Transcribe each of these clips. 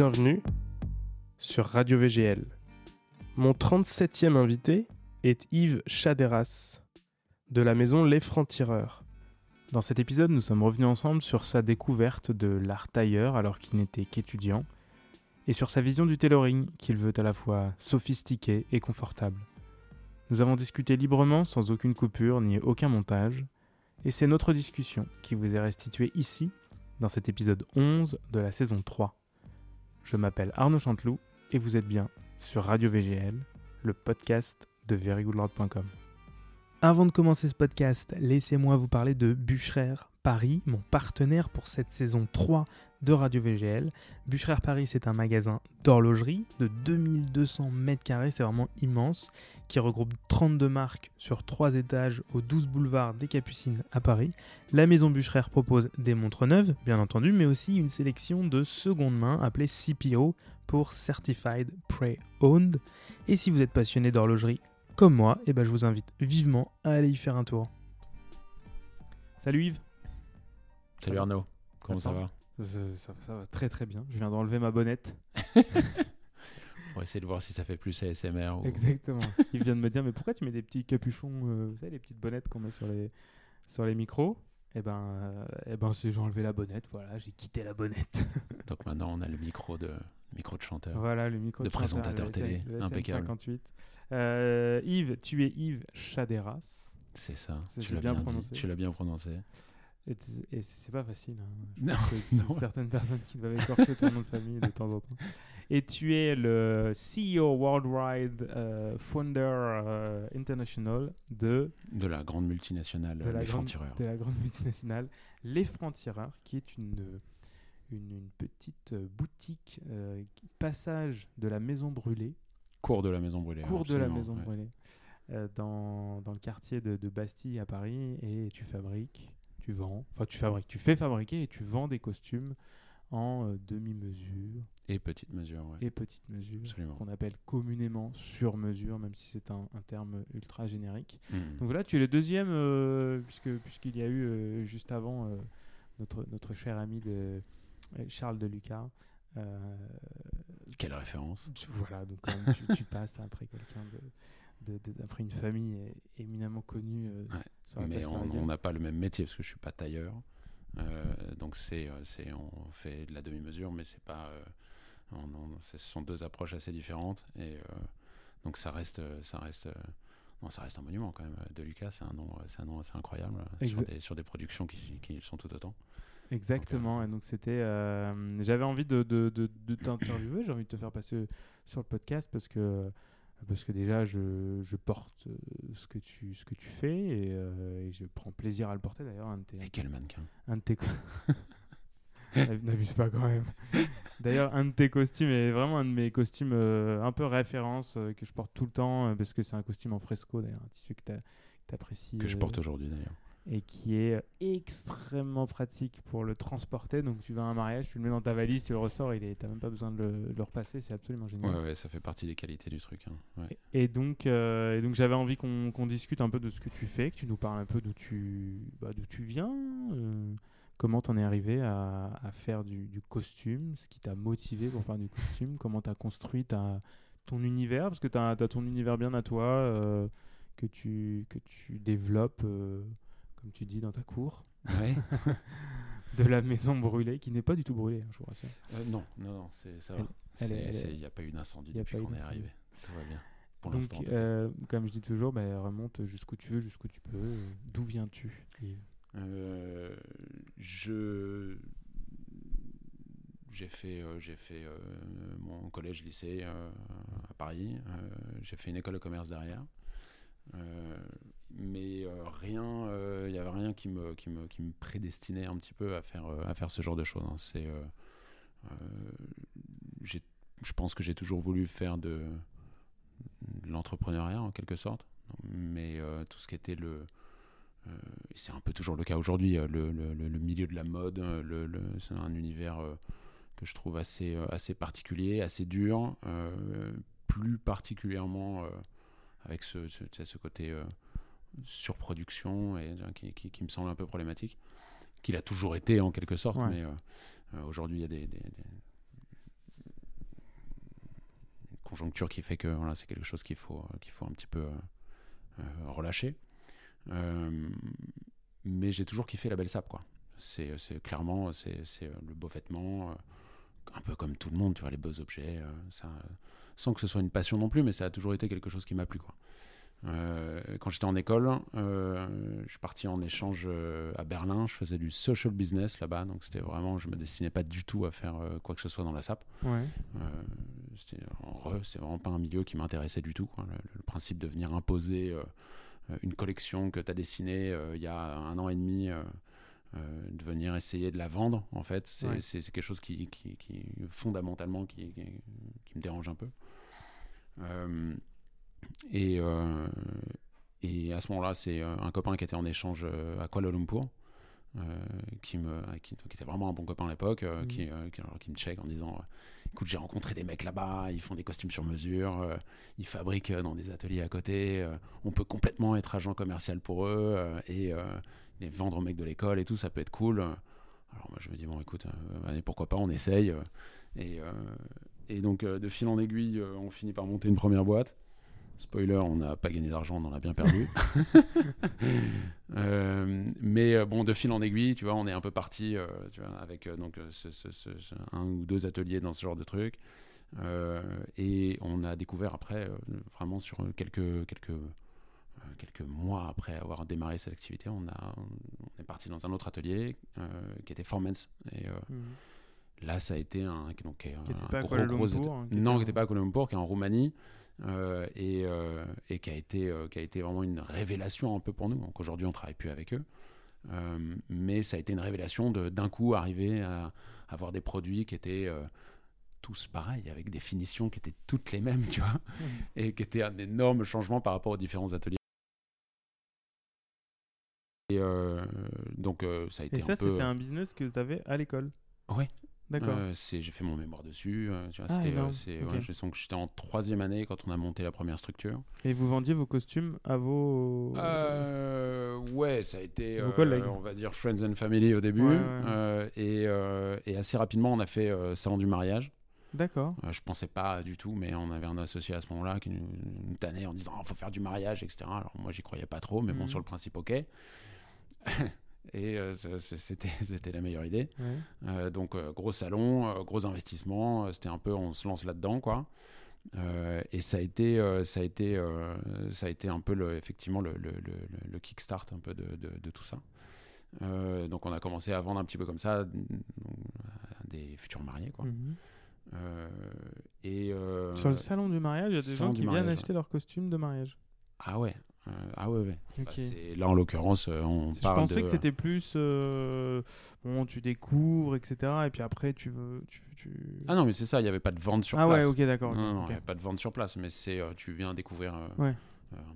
Bienvenue sur Radio VGL. Mon 37e invité est Yves Chaderas de la maison Les Francs-Tireurs. Dans cet épisode, nous sommes revenus ensemble sur sa découverte de l'art tailleur alors qu'il n'était qu'étudiant et sur sa vision du tailoring qu'il veut à la fois sophistiqué et confortable. Nous avons discuté librement sans aucune coupure ni aucun montage et c'est notre discussion qui vous est restituée ici dans cet épisode 11 de la saison 3. Je m'appelle Arnaud Chanteloup et vous êtes bien sur Radio VGL, le podcast de verygoodlord.com. Avant de commencer ce podcast, laissez-moi vous parler de Bûcherer Paris, mon partenaire pour cette saison 3 de Radio VGL. Bûcherer Paris, c'est un magasin d'horlogerie de 2200 mètres carrés, c'est vraiment immense, qui regroupe 32 marques sur 3 étages au 12 boulevard des Capucines à Paris. La maison Bûcherer propose des montres neuves, bien entendu, mais aussi une sélection de seconde main appelée CPO pour Certified Pre-Owned. Et si vous êtes passionné d'horlogerie comme moi, eh ben je vous invite vivement à aller y faire un tour. Salut Yves. Salut Arnaud, comment ça va? Ça, ça va très très bien. Je viens d'enlever ma bonnette. Pour essayer de voir si ça fait plus ASMR. Ou... Exactement. Il vient de me dire mais pourquoi tu mets des petits capuchons, euh, vous savez les petites bonnettes qu'on met sur les sur les micros? Eh ben, euh, eh ben j'ai enlevé la bonnette. Voilà, j'ai quitté la bonnette. Donc maintenant on a le micro de micro de chanteur. Voilà le micro de, de présentateur télé, le impeccable. 58. Euh, Yves, tu es Yves Chaderas. C'est ça. Tu l'as bien bien, prononcé. Tu l'as bien prononcé. Et, c'est pas facile. hein. Je Non, pense non. certaines personnes qui doivent écorcher ton nom de famille de temps en temps. Et tu es le CEO Worldwide euh, Founder euh, International de, De la grande multinationale, de, la les grande, francs-tireurs. de la grande multinationale Les Francs-Tireurs, qui est une, une, une petite euh, boutique, euh, passage de la Maison Brûlée, Cours de la Maison Brûlée. cours de la Maison ouais. Brûlée, euh, dans, dans le quartier de, de Bastille à Paris, et tu fabriques, tu vends, enfin tu fabriques, tu fais fabriquer et tu vends des costumes en euh, demi-mesure Et petite mesure, ouais. et petite mesure, qu'on appelle communément sur mesure, même si c'est un, un terme ultra générique. Mhm. Donc voilà, tu es le deuxième, euh, puisque puisqu'il y a eu euh, juste avant notre, notre cher ami de, Charles de Lucas. Quelle référence. voilà, donc quand même, tu, tu passes après quelqu'un de, de- de- après une famille éminemment connue euh, Ouais, sur la Mais on n'a pas le même métier parce que je suis pas tailleur. Euh, donc c'est, euh, c'est, on fait de la demi-mesure, mais c'est pas. euh, on- on- ce sont deux approches assez différentes et donc ça reste, ça reste. non, ça reste un monument quand même. De Lucas, c'est un nom, c'est un nom assez incroyable sur des, sur des productions qui, qui le sont tout autant. Exactement, et donc c'était. euh, J'avais envie de, de, de, de t'interviewer, j'ai envie de te faire passer sur le podcast parce que, parce que déjà je, je porte euh, ce que tu, ce que tu fais et, euh, et je prends plaisir à le porter d'ailleurs. Un de tes, Et quel mannequin un de tes N'abuse pas quand même. D'ailleurs, un de tes costumes est vraiment un de mes costumes euh, un peu référence euh, que je porte tout le temps parce que c'est un costume en fresco d'ailleurs, un tissu que tu apprécies. que je porte aujourd'hui d'ailleurs. Et qui est extrêmement pratique pour le transporter. Donc tu vas à un mariage, tu le mets dans ta valise, tu le ressors, il est, t'as même pas besoin de le, de le repasser, c'est absolument génial. Ouais, ouais, ça fait partie des qualités du truc. hein. Ouais. Et donc, euh, et donc j'avais envie qu'on qu'on discute un peu de ce que tu fais, que tu nous parles un peu d'où tu, bah, d'où tu viens, euh, comment t'en es arrivé à, à faire du, du costume, ce qui t'a motivé pour faire du costume, comment t'as construit ta, ton univers, parce que t'as as ton univers bien à toi, euh, que, tu, que tu développes, comme tu dis, dans ta cour, Ouais. de la maison brûlée, qui n'est pas du tout brûlée, hein, je vous rassure. Euh, non, non, non, c'est ça. Il n'y a pas eu d'incendie depuis qu'on est arrivé. Tout va bien. Pour donc, euh, comme je dis toujours, bah, remonte jusqu'où tu veux, jusqu'où tu peux. D'où viens-tu Euh, je j'ai fait euh, j'ai fait euh, mon collège lycée euh, à Paris j'ai fait une école de commerce derrière mais euh, rien il n'y avait rien qui me, qui, me, qui me prédestinait un petit peu à faire, euh, à faire ce genre de choses hein. c'est euh, euh, je pense que j'ai toujours voulu faire de, l'entrepreneuriat en quelque sorte mais euh, tout ce qui était le euh, c'est un peu toujours le cas aujourd'hui, euh, le, le- milieu de la mode, euh, le, c'est un univers euh, que je trouve assez, euh, assez particulier, assez dur, euh, plus particulièrement euh, avec ce, côté euh, surproduction et, euh, qui, qui- qui me semble un peu problématique, qu'il a toujours été en quelque sorte, Ouais. mais euh, aujourd'hui il y a des, des- des- conjoncture qui fait que voilà, c'est quelque chose qu'il faut, qu'il faut un petit peu relâcher. mais j'ai toujours kiffé la belle sape, quoi. C'est clairement c'est le beau vêtement, un peu comme tout le monde, tu vois, les beaux objets, ça, sans que ce soit une passion non plus, mais ça a toujours été quelque chose qui m'a plu, quoi. Euh, quand j'étais en école, euh, je suis parti en échange euh, à Berlin. Je faisais du social business là-bas, donc c'était vraiment, je me destinais pas du tout à faire quoi que ce soit dans la SAP. Ouais. c'était vraiment pas un milieu qui m'intéressait du tout. Le, principe de venir imposer une collection que tu as dessinée il y a un an et demi. de venir essayer de la vendre, en fait, c'est quelque chose qui, qui, qui fondamentalement qui, qui, me dérange un peu. Et, euh, et à ce moment-là, c'est euh, un copain qui était en échange euh, à Kuala Lumpur. qui, me, qui, était vraiment un bon copain à l'époque, mmh. qui, qui, me check en disant Écoute, j'ai rencontré des mecs là-bas, ils font des costumes sur mesure, ils fabriquent dans des ateliers à côté, on peut complètement être agent commercial pour eux et les vendre aux mecs de l'école et tout, ça peut être cool. Alors moi, je me dis Bon, écoute, pourquoi pas, on essaye. Et, et donc, de fil en aiguille, on finit par monter une première boîte. Spoiler, on n'a pas gagné d'argent, on en a bien perdu. Euh, mais euh, bon, de fil en aiguille, tu vois, on est un peu parti euh, avec donc un ou deux ateliers dans ce genre de truc. et on a découvert après, vraiment sur quelques, quelques, quelques mois après avoir démarré cette activité, on, a, on est parti dans un autre atelier qui était Formance. Et, mhm. Là, ça a été un, donc, qui un gros, gros, hein, non, qui n'était pas à Kuala Lumpur, qui est en Roumanie. Euh, et, euh, et, qui, a été, euh, qui a été vraiment une révélation un peu pour nous. Donc aujourd'hui, on travaille plus avec eux. mais ça a été une révélation de d'un coup arriver à, avoir des produits qui étaient tous pareils, avec des finitions qui étaient toutes les mêmes, tu vois, mmh. et qui étaient un énorme changement par rapport aux différents ateliers. Et donc ça a été et ça, c'était un business que tu avais à l'école Oui, D'accord. Euh, j'ai fait mon mémoire dessus. Euh, tu vois, ah, euh, j'étais en troisième année quand on a monté la première structure. Et vous vendiez vos costumes à vos. ouais, ça a été, on va dire, friends and family au début. Et, et, assez rapidement, on a fait salon du mariage. D'accord. je pensais pas du tout, mais on avait un associé à ce moment-là qui nous, tannait en disant il oh, faut faire du mariage, etc. Alors moi, j'y croyais pas trop, mais bon, mhm. sur le principe, ok. Et euh, c'était la meilleure idée. Euh, donc, euh, gros salon, gros investissement. C'était un peu, on se lance là-dedans, quoi. et ça a été, ça a été, ça a été un peu le, effectivement le, le, le, kickstart un peu de, de, tout ça. donc on a commencé à vendre un petit peu comme ça à des futurs mariés quoi. Mhm. et sur le salon du mariage, il y a des gens qui viennent acheter leurs costumes de mariage. Ah ouais, euh, ah ouais, ouais. Bah, là, en l'occurrence, euh, on Je pensais que c'était plus. Euh, bon, tu découvres, etc. Et puis après, tu veux. Tu, Ah non, mais c'est ça, il n'y avait pas de vente sur ah place. Ah ouais, ok, d'accord. Non, non, il n'y avait pas de vente sur place, mais c'est tu viens découvrir. un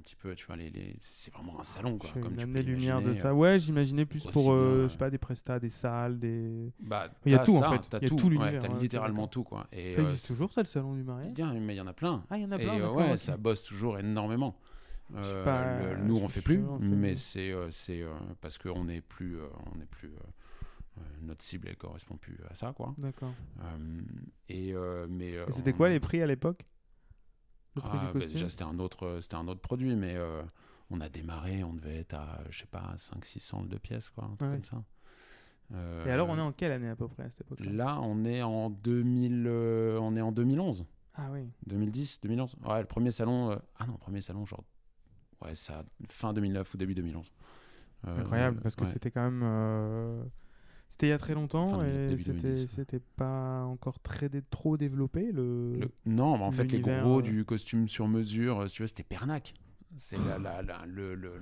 petit peu, tu vois, les, les... c'est vraiment un salon, quoi. Comme tu peux lumières de ça. Ouais, j'imaginais plus pour, je sais pas, des prestats, des salles, des. Bah, il y a tout en fait. Il y a tout, l'univers. T'as littéralement tout, quoi. Et, ça existe toujours, ça, le salon du mariage? Bien, mais il y en a plein. Ah, il y en a plein. Et ouais, ça bosse toujours énormément. Euh, nous, on fait plus, mais c'est euh, euh, parce qu'on n'est plus, on est plus notre cible ne correspond plus à ça, quoi. D'accord. et mais c'était quoi les prix à l'époque? Ah, bah, Déjà, c'était un autre, c'était un autre produit, mais on a démarré, on devait être à, je sais pas, 500-600 de pièces, quoi, un truc comme ça. et alors, on est en quelle année à peu près à cette époque Là, on est en 2000, on est en 2011. Ah oui. 2010, 2011. Ouais, le premier salon. ah non, premier salon, genre ouais, ça, fin 2009 ou début 2011. Euh, Incroyable, parce que c'était quand même. Euh, c'était il y a très longtemps et c'était pas encore très trop développé. Le... Non, mais en fait, les gros euh, du costume sur mesure, tu vois, c'était Pernac. C'est la, le, le,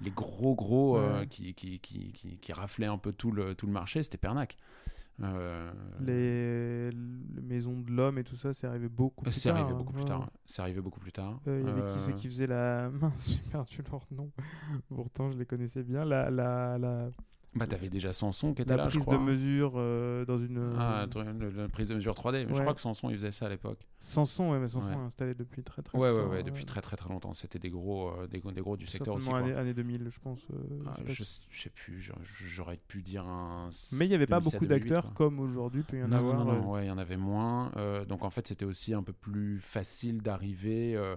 les gros gros qui, qui, qui, qui, raflaient un peu tout le, tout le marché, c'était Pernac. Euh, les... maisons de l'homme et tout ça, c'est arrivé beaucoup plus tard. Arrivé beaucoup plus tard. C'est arrivé beaucoup plus tard. Il y avait qui ceux qui faisaient la. Mince, j'ai perdu leur nom. Pourtant, je les connaissais bien. La, la, la, Bah, t'avais déjà Sanson qui était la là, je prise crois. de mesure euh, dans une. Ah, le- le- la prise de mesure 3D. Mais je crois que Sanson, il faisait ça à l'époque. Sanson, ouais, mais Sanson Ouais. est installé depuis très très Ouais, ouais, longtemps. ouais, depuis très très très longtemps. C'était des gros, euh, des, gros- des gros du secteur aussi. Quoi. année, année 2000, je pense. euh, Ah, je sais je, je plus, j'aurais- pu dire un. Mais il n'y avait pas 2007, beaucoup 2008, d'acteurs comme aujourd'hui peut y en non, avoir. non, non, euh, ouais, il y en avait moins. Euh, donc en fait, c'était aussi un peu plus facile d'arriver. euh,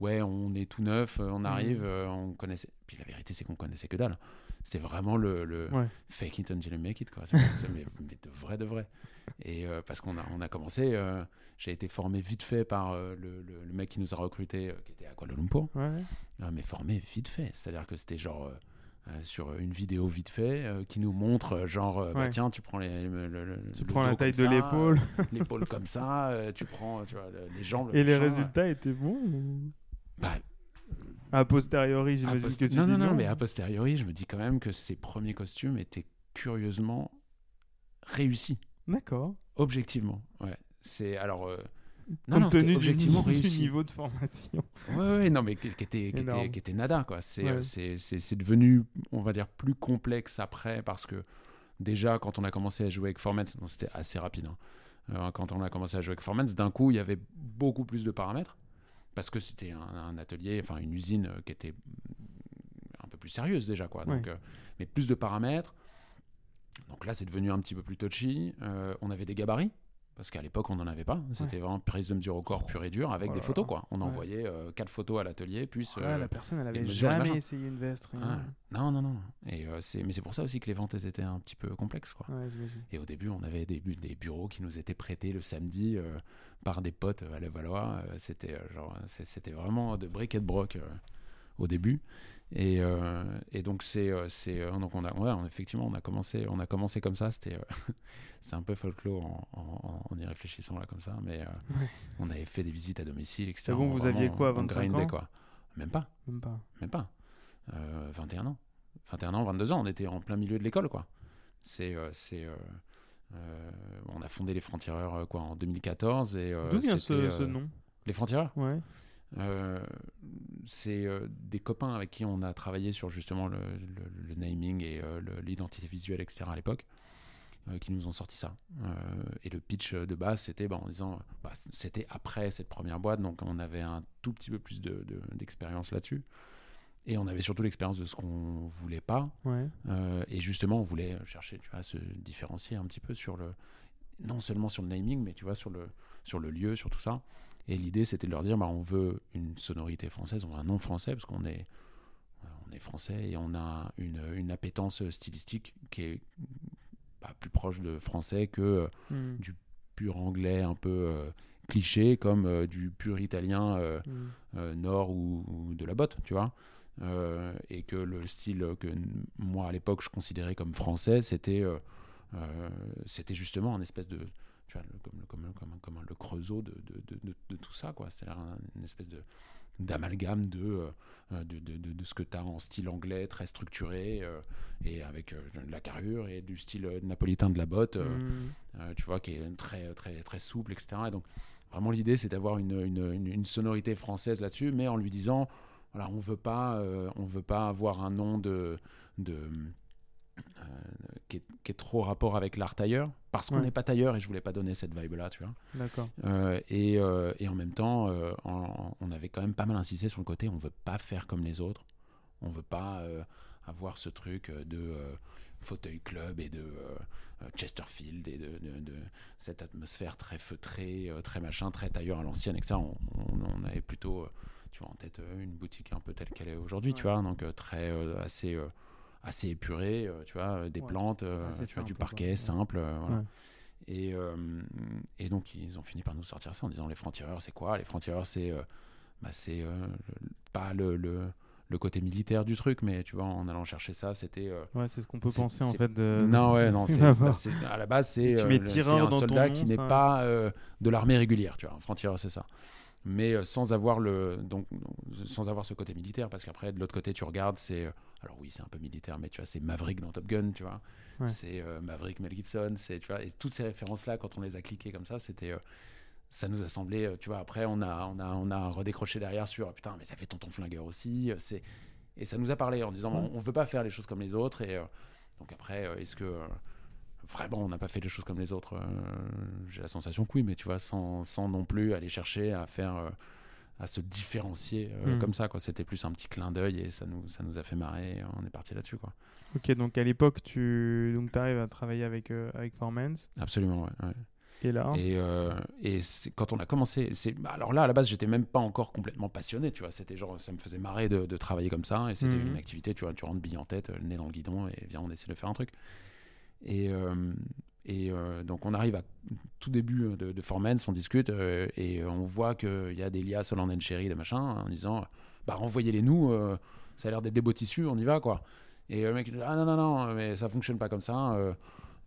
ouais, on est tout neuf, euh, on arrive, Mhm. euh, on connaissait. Puis la vérité, c'est qu'on connaissait que dalle. C'était vraiment le, le Ouais. fake it until you make it, quoi. mais, mais de vrai, de vrai. Et euh, parce qu'on a, on a commencé, euh, j'ai été formé vite fait par euh, le, le- le mec qui nous a recrutés, euh, qui était à Kuala Lumpur. ouais. Mais formé vite fait. C'est-à-dire que c'était genre sur une vidéo vite fait qui nous montre genre bah, tiens tu prends les, le, le- le- Tu prends la taille de l'épaule. l'épaule comme ça tu prends tu vois le- les jambes Et les résultats étaient bons ou- Bah, A posteriori, j'imagine post- que tu non dis non non mais a posteriori je me dis quand même que ces premiers costumes étaient curieusement réussis D'accord. objectivement ouais c'est alors euh, non, non, tenu objectivement du réussi. niveau de formation. Ouais, ouais, non, mais qui, était, Énorme. était, qui était nada, quoi. C'est Ouais. euh, c'est- devenu, on va dire, plus complexe après, parce que déjà, quand on a commencé à jouer avec Formats, c'était assez rapide, hein. Euh, quand on a commencé à jouer avec Formats, d'un coup, il y avait beaucoup plus de paramètres, parce que c'était un, un atelier, enfin une usine euh, qui était un peu plus sérieuse déjà, quoi. Donc, Ouais. euh, mais plus de paramètres. Donc là, c'est devenu un petit peu plus touchy. Euh, on avait des gabarits. Parce qu'à l'époque, on n'en avait pas. C'était vraiment prise de mesure au corps pur et dur avec Oh des photos. Quoi. On envoyait euh, quatre photos à l'atelier, puis euh, la personne, elle avait jamais essayé une veste. rien. ah, non, non, non. Et euh, c'est, mais c'est pour ça aussi que les ventes elles étaient un petit peu complexes, quoi. Et au début, on avait des, bu- des bureaux qui nous étaient prêtés le samedi par des potes à Levallois. Euh, c'était genre, c'était vraiment de brick et de broc au début. Et, euh, et donc c'est, euh, c'est, euh, donc on a, ouais, on- effectivement, on a commencé, on a commencé comme ça. C'était, c'est un peu folklore en, en- en y réfléchissant là comme ça, mais Ouais. on avait fait des visites à domicile, etc. Bon, vous Vraiment, aviez quoi, on 25 grindait, ans? quoi. Même pas. Même pas. Même pas. Euh, 21 ans. 21 ans, 22 ans, on était en plein milieu de l'école, quoi. C'est. c'est euh, on a fondé les Francs-Tireurs quoi, en 2014. et euh, D'où vient ce, ce nom? Les Francs-Tireurs? Ouais. Euh, C'est euh, des copains avec qui on a travaillé sur justement le, le- le naming et euh, l'identité visuelle, etc. à l'époque. qui nous ont sorti ça. Et le pitch de base, c'était bah, en disant, bah, c'était après cette première boîte, donc on avait un tout petit peu plus de- de- d'expérience là-dessus. Et on avait surtout l'expérience de ce qu'on voulait pas. Ouais. Et justement, on voulait chercher, tu vois, à se différencier un petit peu sur le, non seulement sur le naming, mais tu vois, sur le, sur le lieu, sur tout ça. Et l'idée, c'était de leur dire, bah, on veut une sonorité française, on veut un nom français, parce qu'on est, on est français et on a une, une appétence stylistique qui est bah, plus proche de français que euh, Hmm. pur anglais un peu euh, cliché, comme euh, du pur italien Hmm. nord ou, ou de la botte, tu vois. Et que le style que moi à l'époque je considérais comme français, c'était c'était justement un espèce de tu vois, le- comme, le- comme, le- comme, un- comme un- le creusot de, de, de, de- de tout ça, quoi. C'est-à-dire un- une espèce de d'amalgame de, euh, de, ce que tu as en style anglais très structuré euh, et avec euh, de la carrure et du style napolitain de la botte euh, tu vois, qui est très, très, très souple, etc. Et donc, vraiment, l'idée, c'est d'avoir une, une, une- une sonorité française là-dessus, mais en lui disant, voilà, on veut pas, euh, on veut pas avoir un nom de, de qui, est, qui est trop rapport avec l'art tailleur, parce qu'on Ouais. n'est pas tailleur, et je voulais pas donner cette vibe-là, tu vois. D'accord. Euh, et, euh, et en même temps, euh, on avait quand même pas mal insisté sur le côté, on veut pas faire comme les autres, on veut pas euh, avoir ce truc euh, de euh, fauteuil club et de euh, euh, Chesterfield et de, de- de cette atmosphère très feutrée, euh, très machin, très tailleur à l'ancienne, etc. On, on- on avait plutôt, euh, tu vois, en tête euh, une boutique un peu telle qu'elle est aujourd'hui, tu vois, donc euh, très euh, assez euh, assez épurée, euh, tu vois, euh, des Ouais. plantes, euh, tu vois, du quoi. parquet simple, voilà. Ouais. Et, et donc, ils ont fini par nous sortir ça en disant les francs-tireurs, c'est quoi? Les francs-tireurs, c'est bah, c'est pas le, le, le côté militaire du truc, mais tu vois, en allant chercher ça, c'était. euh, Ouais, c'est ce qu'on peut penser en fait de. non, ouais, non, c'est, bah, c'est- à la base, c'est, euh, un soldat nom, qui n'est pas euh, de l'armée régulière, tu vois. Un franc-tireur, c'est ça. Mais sans avoir le donc sans avoir ce côté militaire parce qu'après de l'autre côté tu regardes c'est alors oui c'est un peu militaire mais tu vois c'est Maverick dans Top Gun tu vois Ouais. c'est euh, Maverick Mel Gibson c'est tu vois et toutes ces références là quand on les a cliquées comme ça c'était euh, ça nous a semblé euh, tu vois après on a on a on a redécroché derrière sur ah, putain mais ça fait tonton flingueur aussi c'est et ça nous a parlé en disant on, on veut pas faire les choses comme les autres et euh, Donc après, est-ce que vraiment on n'a pas fait les choses comme les autres J'ai la sensation que oui, mais tu vois, sans, sans non plus aller chercher à faire, à se différencier euh, Mm. comme ça. quoi. C'était plus un petit clin d'œil et ça nous, ça nous a fait marrer. On est parti là-dessus, quoi. Ok, donc à l'époque, tu donc arrives à travailler avec, euh, avec. Absolument, ouais. ouais. Et là, Et, euh, et quand on a commencé, c'est bah, alors là à la base j'étais même pas encore complètement passionné, tu vois. C'était genre ça me faisait marrer de, de travailler comme ça et c'était Mhm. une activité, tu vois. Tu rentres bille en tête, le nez dans le guidon et viens on essaie de faire un truc. Et, euh, et euh, donc on arrive à tout début de, de Formance, on discute euh, et on voit qu'il y a des liasses Holland and Cherry, des machins, en disant bah renvoyez-les nous, euh, ça a l'air d'être des beaux tissus, on y va quoi. Et le mec dit ah non non non mais ça fonctionne pas comme ça. euh,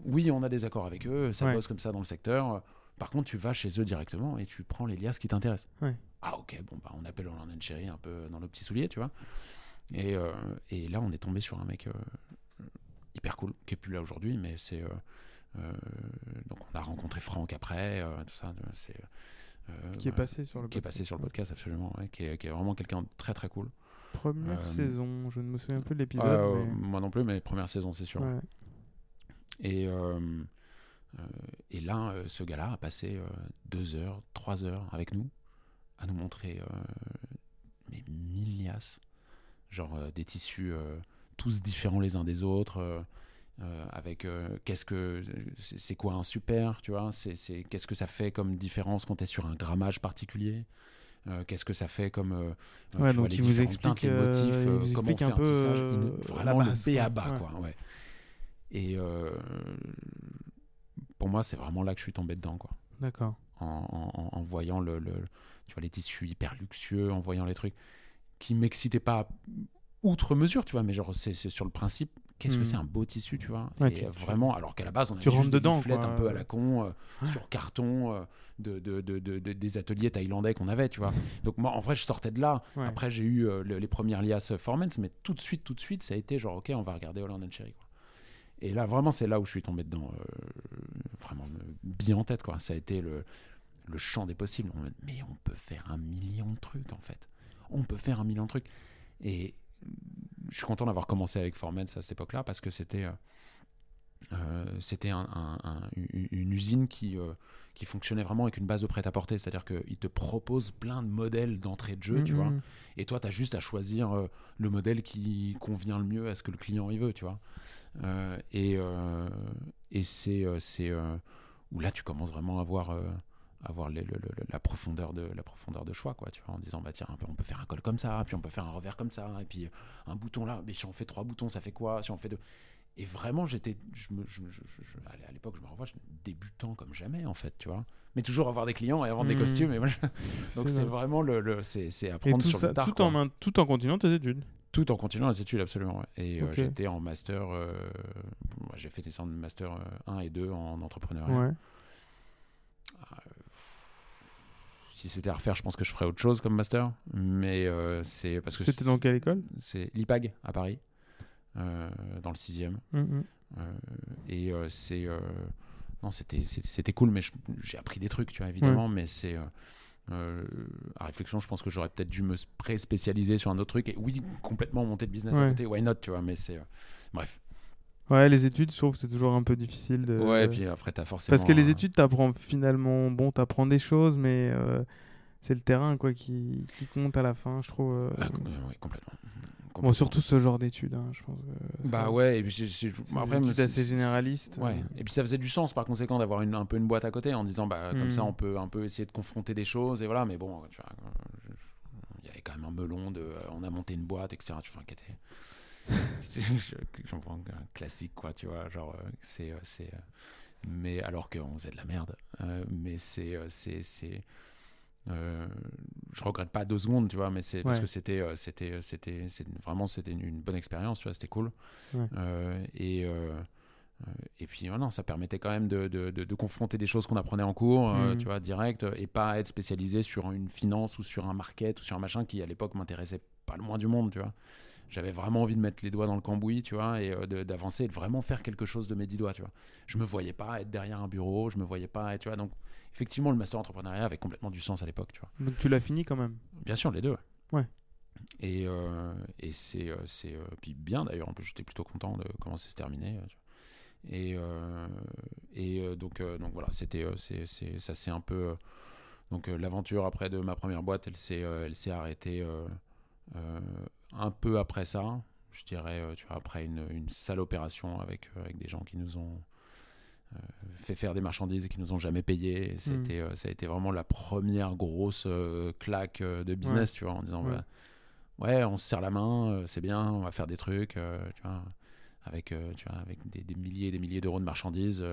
oui on a des accords avec eux, ça Ouais. bosse comme ça dans le secteur. Par contre tu vas chez eux directement et tu prends les liasses qui t'intéressent. Ouais. Ah ok bon bah on appelle Holland and Cherry un peu dans le petit soulier tu vois. Et, euh, et là on est tombé sur un mec euh, hyper cool qui est plus là aujourd'hui mais c'est euh, euh, donc on a rencontré Franck après euh, tout ça c'est euh, qui est passé sur le qui est podcast. passé sur le podcast absolument ouais, qui, est, qui est vraiment quelqu'un de très très cool Première Euh, saison, je ne me souviens plus de l'épisode. Euh, mais- moi non plus mais première saison c'est sûr Ouais. et euh, euh, et là euh, ce gars-là a passé euh, deux heures trois heures avec nous à nous montrer euh, mais mille liasses genre euh, des tissus euh, tous différents les uns des autres euh, avec euh, qu'est-ce que c'est quoi un super tu vois? C'est c'est- qu'est-ce que ça fait comme différence quand tu es sur un grammage particulier? Euh, qu'est-ce que ça fait comme Ouais, tu donc vois, les il vous explique, teintes, les motifs vous comment on fait un peu, tissage vraiment base, le B à bas quoi ouais. Et pour moi c'est vraiment là que je suis tombé dedans quoi. D'accord. en, en- en voyant le, le- tu vois, les tissus hyper luxueux, en voyant les trucs qui m'excitaient pas outre mesure, tu vois, mais genre c'est c'est sur le principe, qu'est-ce que c'est un beau tissu, tu vois Ouais, Et tu- tu- vraiment, alors qu'à la base on tu avait rentres des dedans, un peu à la con, euh, sur carton, euh, de, de- de- de- de- des ateliers thaïlandais qu'on avait, tu vois. Donc moi, en vrai, je sortais de là. Ouais. Après, j'ai eu euh, le- les premières liasses Formance, mais tout de suite, tout de suite, ça a été genre, ok, on va regarder Holland and Cherry. Quoi. Et là, vraiment, c'est là où je suis tombé dedans, vraiment bien en tête, quoi. Ça a été le, le champ des possibles. On me dit, mais on peut faire un million de trucs, en fait. On peut faire un million de trucs. Et je suis content d'avoir commencé avec Formance à cette époque-là, parce que c'était... euh, euh, c'était un- un- un- une, usine qui, euh, qui fonctionnait vraiment avec une base de prêt-à-porter, c'est-à-dire qu'il te propose plein de modèles d'entrée de jeu, tu vois, et toi, tu as juste à choisir euh, le modèle qui convient le mieux à ce que le client y veut, tu vois. Et et c'est c'est, où là, tu commences vraiment à voir, euh, à voir les- le- le- la, profondeur de, la profondeur de choix, quoi, tu vois, en disant, bah tiens, on peut faire un col comme ça, puis on peut faire un revers comme ça, et puis un bouton là, mais si on fait trois boutons, ça fait quoi? Si on fait deux. Et vraiment, j'étais, je me, je, je- à l'époque, je me revois, je débutant comme jamais, en fait, tu vois. Mais toujours avoir des clients et avoir des Mhm. costumes. Et moi, donc c'est vrai. vraiment le, le- c'est, apprendre tout sur ça, le tard. tout quoi. en, tout en continuant tes études? Tout en continuant les études, absolument. ouais. Et euh, j'étais en master, euh, j'ai fait des centres de master euh, 1 et 2 en entrepreneuriat. Ouais. Si c'était à refaire, je pense que je ferais autre chose comme master. Mais euh, c'est parce que C'était dans quelle école? c'est l'IPAG à Paris, euh, dans le 6e. Mhm. Euh, et c'est non c'était cool mais j'ai appris des trucs tu vois évidemment mais c'est à réflexion je pense que j'aurais peut-être dû me pré-spécialiser sur un autre truc et oui complètement monter de business à Ouais. côté why not tu vois mais c'est bref Ouais, les études, je trouve que c'est toujours un peu difficile de. ouais et puis après t'as forcément Parce que les études, t'apprends finalement, bon, t'apprends des choses, mais euh, c'est le terrain quoi qui, qui compte à la fin, je trouve. euh. Ah, ouais, complètement bon, surtout ce genre d'études, hein, je pense. que bah ouais et puis c'est- assez généralistes. Ouais. Et puis ça faisait du sens par conséquent d'avoir une, un peu une boîte à côté en disant bah comme Mm. ça on peut un peu essayer de confronter des choses et voilà mais bon tu vois euh, il y avait quand même un melon de on a monté une boîte etc tu vois qui était j'en prends un classique quoi tu vois genre euh, c'est euh, c'est euh, mais alors qu'on faisait de la merde mais c'est c'est c'est euh, je regrette pas deux secondes tu vois mais c'est parce que c'était euh, c'était c'était c'est vraiment c'était une, une bonne expérience tu vois c'était cool Ouais. Euh, et et puis euh, non, ça permettait quand même de, de, de- de confronter des choses qu'on apprenait en cours, Mhm. tu vois, direct, et pas être spécialisé sur une finance ou sur un market ou sur un machin qui à l'époque m'intéressait pas le moins du monde, tu vois. J'avais vraiment envie de mettre les doigts dans le cambouis, tu vois, et euh, d'avancer et de vraiment faire quelque chose de mes dix doigts, tu vois. Je me voyais pas être derrière un bureau, je me voyais pas être, tu vois. Donc, effectivement, le master entrepreneuriat avait complètement du sens à l'époque, tu vois. Donc tu l'as fini quand même? Bien sûr, les deux. Ouais. Et, euh, et c'est, euh, euh, puis bien d'ailleurs, en plus j'étais plutôt content de comment c'est terminé. Et, euh, et donc, donc voilà, c'était, c'est, ça c'est un peu. donc l'aventure après de ma première boîte, elle s'est, elle s'est arrêtée un peu après ça. Je dirais, euh, tu vois, après une, une sale opération avec, euh, avec des gens qui nous ont euh, fait faire des marchandises et qui nous ont jamais payé. C'était, euh, ça a été vraiment la première grosse euh, claque de business, tu vois, en disant, Ouais. bah, ouais, on se serre la main, c'est bien, on va faire des trucs, tu vois, avec, tu vois, avec des, des milliers et des milliers d'euros de marchandises.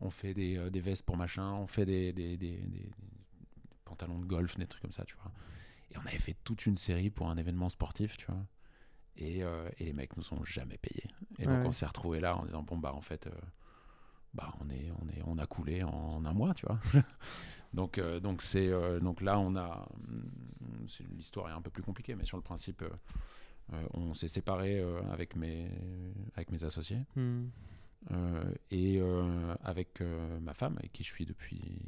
on fait des, des vestes pour machin, on fait des- des pantalons de golf, des trucs comme ça, tu vois. Et on avait fait toute une série pour un événement sportif, tu vois. Et, euh, et les mecs nous ont jamais payés. Et donc Ouais. on s'est retrouvé là en disant bon bah en fait, euh, bah on est, on est, on a coulé en un mois, tu vois. donc euh, donc c'est donc là on a, hum, l'histoire est un peu plus compliquée, mais sur le principe, on s'est séparé avec mes, avec mes associés. Hmm. Et avec ma femme, avec qui je suis depuis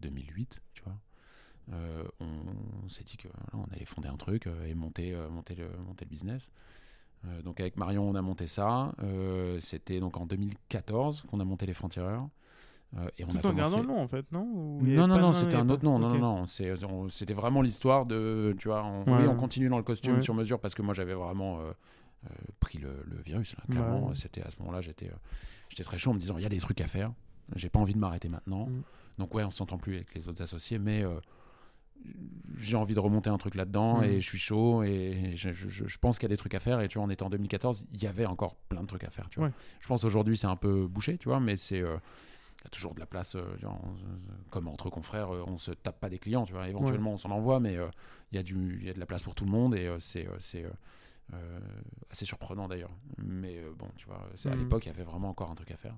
2008, tu vois, euh, on, s'est dit que on allait fonder un truc euh, et monter, euh, monter, le, monter le business. Euh, donc avec Marion, on a monté ça. Euh, C'était donc en 2014 qu'on a monté les francs-tireurs. Euh, et on a Tout en commencé... gardant le nom en fait, non Ou Non, non, non, c'était un autre nom. Non, non, C'était vraiment l'histoire de. Tu vois, on, Ouais. oui, on continue dans le costume Ouais. sur mesure parce que moi, j'avais vraiment euh, pris le, le virus. Là, clairement, Ouais. c'était à ce moment-là, j'étais, j'étais très chaud en me disant il y a des trucs à faire. J'ai pas envie de m'arrêter maintenant. Mm. Donc, ouais, on s'entend plus avec les autres associés, mais j'ai envie de remonter un truc là-dedans Mm. et je suis chaud et je, je- je- je pense qu'il y a des trucs à faire. Et tu vois, on était en 2014, il y avait encore plein de trucs à faire. Tu vois. Ouais. Je pense aujourd'hui, c'est un peu bouché, tu vois, mais c'est. euh, il y a toujours de la place, euh, on- comme entre confrères, euh, on se tape pas des clients, tu vois. Éventuellement, on s'en envoie, mais il y, a du- il y a de la place pour tout le monde et c'est assez surprenant d'ailleurs. Mais bon, tu vois, c'est- à Mhm. l'époque, il y avait vraiment encore un truc à faire.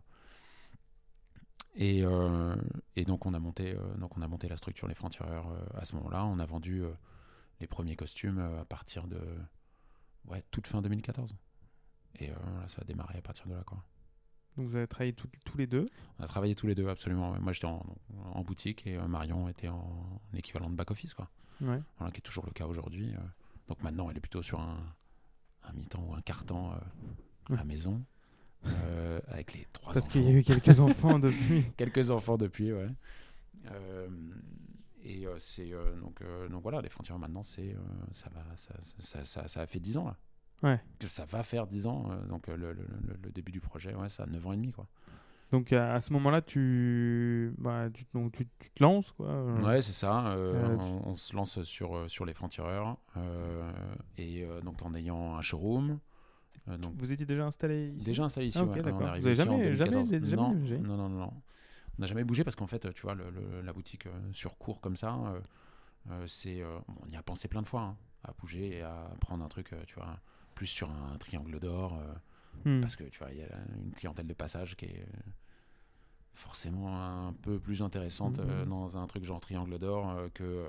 Et, euh, et donc, on a monté, euh, donc, on a monté la structure Les Francs-Tireurs euh, à ce moment-là. On a vendu euh, les premiers costumes à partir de ouais, toute fin 2014. Et voilà, ça a démarré à partir de là, quoi. Donc vous avez travaillé tout- tous les deux? On a travaillé tous les deux, absolument. Moi, j'étais en, en boutique et Marion était en, équivalent de back-office, quoi. Ouais. Voilà, qui est toujours le cas aujourd'hui. Donc maintenant, elle est plutôt sur un, un mi-temps ou un quart-temps euh, à la maison, euh, avec les trois Parce qu'il y a eu quelques enfants depuis. Quelques enfants depuis, ouais. Euh, et euh, c'est donc, donc voilà, les frontières maintenant, c'est ça va, ça, ça, ça, ça a fait 10 ans là. Ouais. Que ça va faire 10 ans. donc le, le, début du projet, ouais, ça a 9 ans et demi quoi. Donc à à ce moment-là, tu, bah, tu, donc, tu, tu te lances quoi. Ouais, c'est ça. on, on se lance sur, sur les euh, et donc en ayant un showroom. Euh, donc Vous étiez déjà installé ici? Déjà installé ici. Ah, ok, ouais, on est d'accord. arrivé Vous avez jamais- jamais- 2014. jamais non, bougé non, non, non, non. On n'a jamais bougé parce qu'en fait, tu vois, le- le- la boutique euh, sur cours comme ça, euh, c'est, on y a pensé plein de fois hein, à bouger et à prendre un truc, tu vois, plus sur un triangle d'or. Hmm. parce que tu vois, il y a une clientèle de passage qui est forcément un peu plus intéressante euh, Mhm. dans un truc genre triangle d'or euh, que,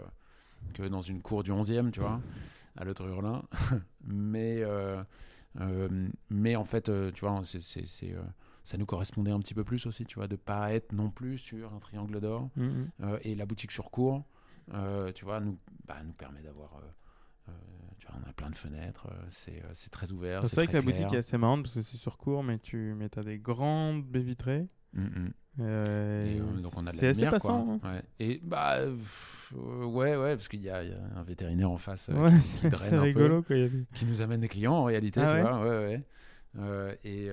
que dans une cour du 11e, tu vois, à l'autre Hurlin. mais, mais en fait, euh, tu vois, c'est, euh, ça nous correspondait un petit peu plus aussi, tu vois, de pas être non plus sur un triangle d'or. Hmm. Euh, et la boutique sur cours, euh, tu vois, nous, bah, nous permet d'avoir. Euh, tu vois, on a plein de fenêtres, euh, c'est, euh, c'est très ouvert. C'est vrai que la boutique est assez marrante parce que c'est sur cours, mais tu mais as des grandes baies vitrées. Mm, mm. Euh, Et, euh, donc on a de c'est la assez lumière, passant. quoi. hein. Ouais. Et bah pff, ouais ouais parce qu'il y, a il y a un vétérinaire en face euh, Ouais, qui, qui c'est draine c'est un peu, rigolo quoi. a qui nous amène des clients en réalité, Ah tu ouais vois. Ouais ouais. Et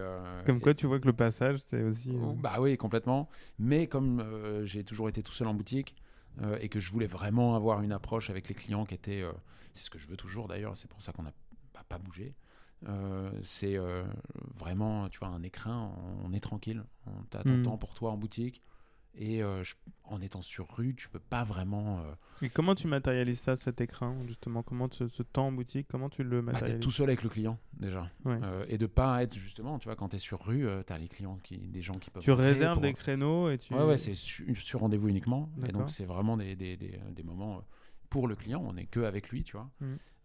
Comme quoi, et- tu vois que le passage, c'est aussi. Bah oui, complètement. Mais comme j'ai toujours été tout seul en boutique euh, et que je voulais vraiment avoir une approche avec les clients qui était, euh, c'est ce que je veux toujours d'ailleurs, c'est pour ça qu'on n'a bah, pas bougé. Euh, c'est vraiment, tu vois, un écrin, on est tranquille, tu as ton temps pour toi en boutique. Et euh, je- en étant sur rue, tu peux pas vraiment. euh, Et comment tu matérialises ça, cet écran, justement? Comment ce, ce temps en boutique, comment tu le bah, matérialises? tout seul avec le client déjà. Ouais. Euh, et de pas être justement, tu vois, quand tu es sur rue, tu as les clients, qui, des gens qui peuvent. Tu réserves pour- des créneaux et tu. Ouais, ouais, c'est su- sur rendez-vous uniquement. Et donc, c'est vraiment des, des, des, des moments euh, pour le client. On n'est que avec lui, tu vois.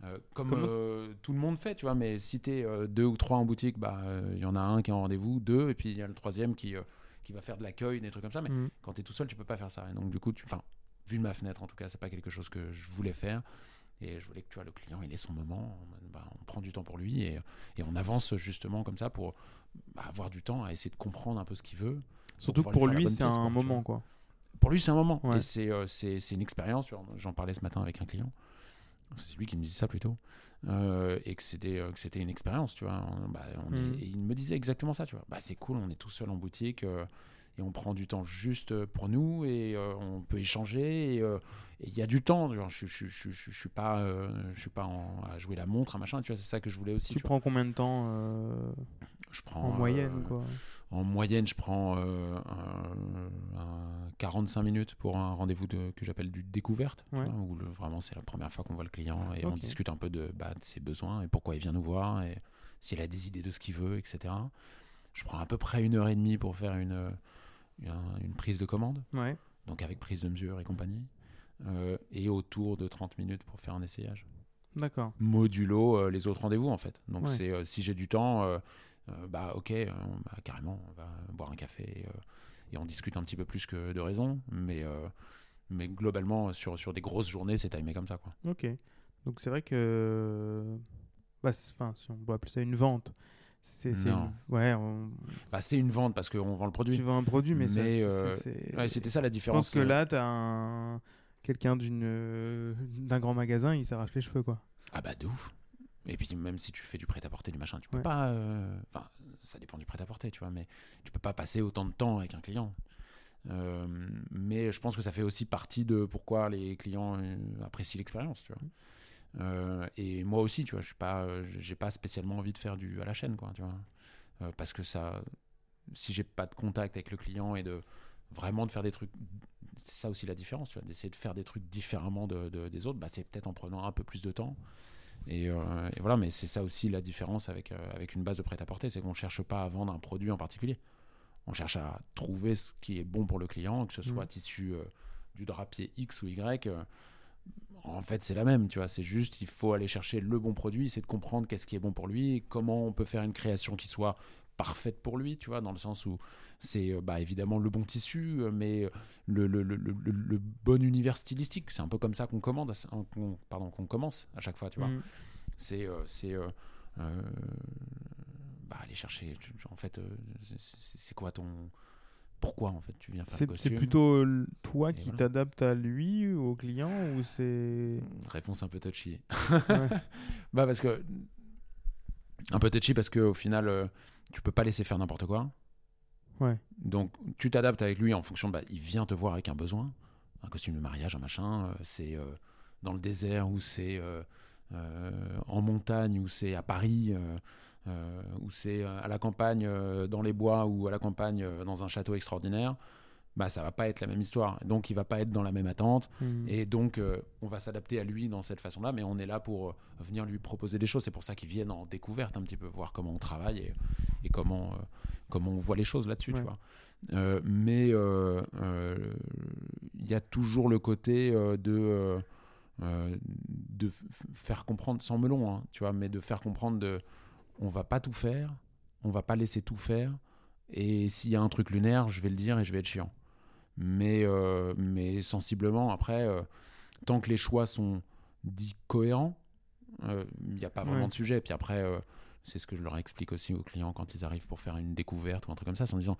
Euh, comme euh, tout le monde fait, tu vois. Mais si tu es deux ou trois en boutique, bah, euh, il y en a un qui est en rendez-vous, deux, et puis il y a le troisième qui, euh, qui va faire de l'accueil, des trucs comme ça. Mais Mm. quand tu es tout seul, tu peux pas faire ça. Et donc, du coup, tu... enfin, vu de ma fenêtre, en tout cas, c'est pas quelque chose que je voulais faire. Et je voulais que tu vois, le client, il ait son moment. Bah, on prend du temps pour lui et, et, on avance justement comme ça pour bah, avoir du temps à essayer de comprendre un peu ce qu'il veut. Surtout pour lui, c'est un moment, quoi. Pour lui, c'est un moment. Et euh, c'est une expérience. J'en parlais ce matin avec un client. C'est lui qui me disait ça plutôt. Euh, et que c'était euh, que c'était une expérience, tu vois. Bah, mm. et il me disait exactement ça, tu vois. Bah, c'est cool, on est tout seul en boutique et on prend du temps juste pour nous et on peut échanger et il y a du temps. Je, je, je, je, suis pas, je suis pas à jouer la montre, un machin. Tu vois, c'est ça que je voulais aussi. Tu, prends combien de temps Je prends en moyenne quoi? En moyenne, je prends euh, 45 minutes pour un rendez-vous que j'appelle du découverte, où vraiment c'est la première fois qu'on voit le client et on discute un peu de, bah, de, ses besoins et pourquoi il vient nous voir et s'il a des idées de ce qu'il veut, etc. Je prends à peu près une heure et demie pour faire une, une, prise de commande, donc avec prise de mesure et compagnie, euh, et autour de 30 minutes pour faire un essayage. D'accord. Modulo euh, les autres rendez-vous en fait. Donc c'est euh, si j'ai du temps euh, bah ok, euh, bah, carrément, on va boire un café euh, et on discute un petit peu plus que de raison, mais, mais globalement, sur, sur des grosses journées, c'est timé comme ça. Quoi. Ok, donc c'est vrai que, bah, enfin, si on doit appeler ça une vente, c'est une... ouais bah, c'est une vente parce qu'on vend le produit. Tu vends un produit mais, ouais, c'était ça la différence je pense que là tu as un... quelqu'un d'un grand magasin il s'arrache les cheveux quoi. Ah bah de ouf et puis même si tu fais du prêt-à-porter, du machin, tu peux pas. Euh, enfin, ça dépend du prêt-à-porter, tu vois, mais tu peux pas passer autant de temps avec un client. Euh, mais je pense que ça fait aussi partie de pourquoi les clients euh, apprécient l'expérience, tu vois. et moi aussi, tu vois, je suis pas, j'ai pas spécialement envie de faire du à la chaîne, quoi, tu vois, parce que ça, si j'ai pas de contact avec le client et de vraiment de faire des trucs, c'est ça aussi la différence, tu vois, d'essayer de faire des trucs différemment de, des autres, bah, c'est peut-être en prenant un peu plus de temps euh, et, voilà, mais c'est ça aussi la différence avec, euh, avec une base de prêt-à-porter, c'est qu'on ne cherche pas à vendre un produit en particulier. On cherche à trouver ce qui est bon pour le client, que ce soit mmh. issu euh, du drapier X ou Y. en fait, c'est la même, tu vois. C'est juste, il faut aller chercher le bon produit, c'est de comprendre qu'est-ce qui est bon pour lui, comment on peut faire une création qui soit parfaite pour lui, tu vois, dans le sens où c'est euh, bah, évidemment le bon tissu, euh, mais le, le, le, le bon univers stylistique. C'est un peu comme ça qu'on commande, pardon, qu'on commence à chaque fois, tu vois. Mm. C'est euh, c'est bah, aller chercher. En fait, c'est quoi ton pourquoi en fait tu viens faire C'est plutôt toi qui t'adaptes à lui, au client, ou c'est réponse un peu touchy. bah parce que un peu touchy parce que au final tu peux pas laisser faire n'importe quoi. Ouais. Donc tu t'adaptes avec lui en fonction de. Bah, il vient te voir avec un besoin, un costume de mariage, un machin. Euh, c'est euh, dans le désert ou c'est euh, en montagne ou c'est à Paris. ou c'est à la campagne dans les bois ou à la campagne dans un château extraordinaire, bah ça va pas être la même histoire. Donc il va pas être dans la même attente. Mmh. Et donc on va s'adapter à lui dans cette façon-là, mais on est là pour venir lui proposer des choses. C'est pour ça qu'ils viennent en découverte un petit peu, voir comment on travaille et, et comment comment on voit les choses là-dessus, tu vois. Euh, mais euh, euh, il y a toujours le côté de, de faire comprendre, sans melon, hein, tu vois, mais de faire comprendre de on va pas tout faire, on va pas laisser tout faire, et s'il y a un truc lunaire, je vais le dire et je vais être chiant. Mais, mais sensiblement, après, tant que les choix sont dits cohérents, il n'y a pas vraiment de sujet. Puis après, c'est ce que je leur explique aussi aux clients quand ils arrivent pour faire une découverte ou un truc comme ça, c'est en disant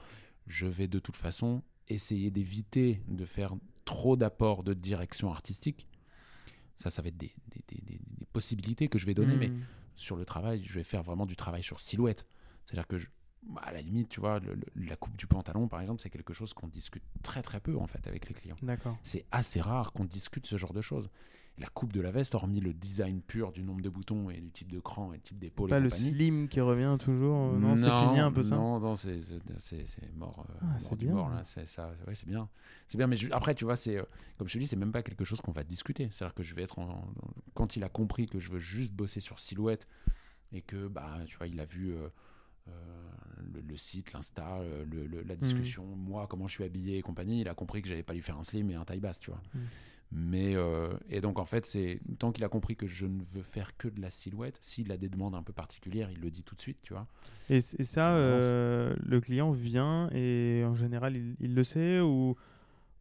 je vais de toute façon essayer d'éviter de faire trop d'apports de direction artistique. Ça, ça va être des, possibilités que je vais donner, mais hmm. sur le travail, je vais faire vraiment du travail sur silhouette. C'est-à-dire que, à la limite, tu vois, la coupe du pantalon, par exemple, c'est quelque chose qu'on discute très très peu en fait avec les clients. D'accord. C'est assez rare qu'on discute ce genre de choses la coupe de la veste, hormis le design pur du nombre de boutons et du type de cran et du type d'épaule. Pas le slim qui revient toujours. Euh, non, c'est fini un peu ça. Non, non, c'est mort. Euh, ah, c'est bien. là, c'est ça. Ouais, c'est bien. C'est bien, mais après, tu vois, c'est euh, comme je te dis, c'est même pas quelque chose qu'on va discuter. C'est-à-dire que je vais être quand il a compris que je veux juste bosser sur silhouette et que bah, tu vois, il a vu. Le, site, l'insta, la mmh. discussion, moi, comment je suis habillé et compagnie, il a compris que j'allais pas lui faire un slim et un taille basse, tu vois. Mmh. Mais euh, et donc en fait, c'est tant qu'il a compris que je ne veux faire que de la silhouette, s'il a des demandes un peu particulières, il le dit tout de suite, tu vois. Et, ça, euh, le client vient et en général, il, le sait ou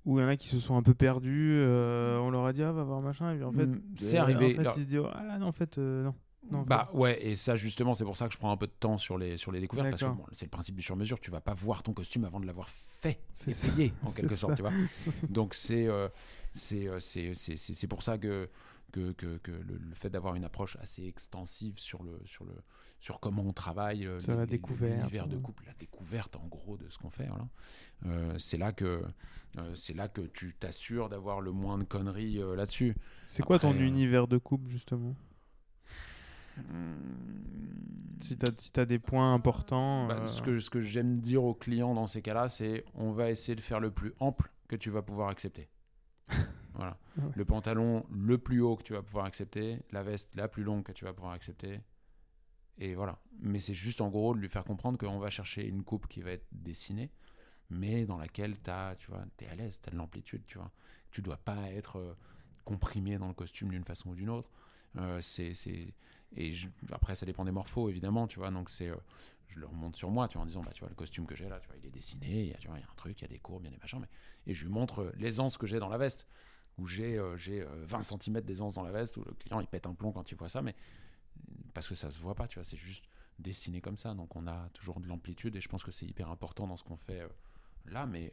Ou il y en a qui se sont un peu perdus, euh, on leur a dit ah va voir machin, et puis en fait, Mm, c'est euh, arrivé. En fait, Alors- ils se disent ah non en fait euh, non. Non Bah ouais, et ça justement, c'est pour ça que je prends un peu de temps sur les, sur les découvertes, parce que bon, c'est le principe du sur-mesure, tu vas pas voir ton costume avant de l'avoir fait C'est payé, en quelque sorte, ça. tu vois. Donc c'est euh, c'est euh, pour ça que, que, que, que le, le fait d'avoir une approche assez extensive sur, le, sur, le, sur comment on travaille, euh, Sur les- la découverte, l'univers de couple, la découverte en gros de ce qu'on fait, voilà. Euh, c'est là que euh, c'est là que tu t'assures d'avoir le moins de conneries là-dessus. C'est quoi ton univers de couple justement? Si t'as si t'as des points importants. Bah, euh, ce que, ce que j'aime dire aux clients dans ces cas-là, c'est on va essayer de faire le plus ample que tu vas pouvoir accepter. voilà. Ouais. Le pantalon le plus haut que tu vas pouvoir accepter, la veste la plus longue que tu vas pouvoir accepter. Et voilà. Mais c'est juste en gros de lui faire comprendre qu'on va chercher une coupe qui va être dessinée, mais dans laquelle t'as, tu vois, es à l'aise, tu as de l'amplitude, tu vois. Tu dois pas être euh, comprimé dans le costume d'une façon ou d'une autre. Euh, c'est, c'est... Et après, ça dépend des morphos, évidemment, tu vois. Donc, c'est, euh, je le remonte sur moi, tu en disant, bah, tu vois, le costume que j'ai là, tu il est dessiné, il y a, un truc, il y a des courbes, il y a des machins. Mais... Et je lui montre euh, l'aisance que j'ai dans la veste, où j'ai, euh, j'ai euh, 20 cm d'aisance dans la veste, où le client, il pète un plomb quand il voit ça, mais parce que ça se voit pas, tu vois, c'est juste dessiné comme ça. Donc, on a toujours de l'amplitude, et je pense que c'est hyper important dans ce qu'on fait là, mais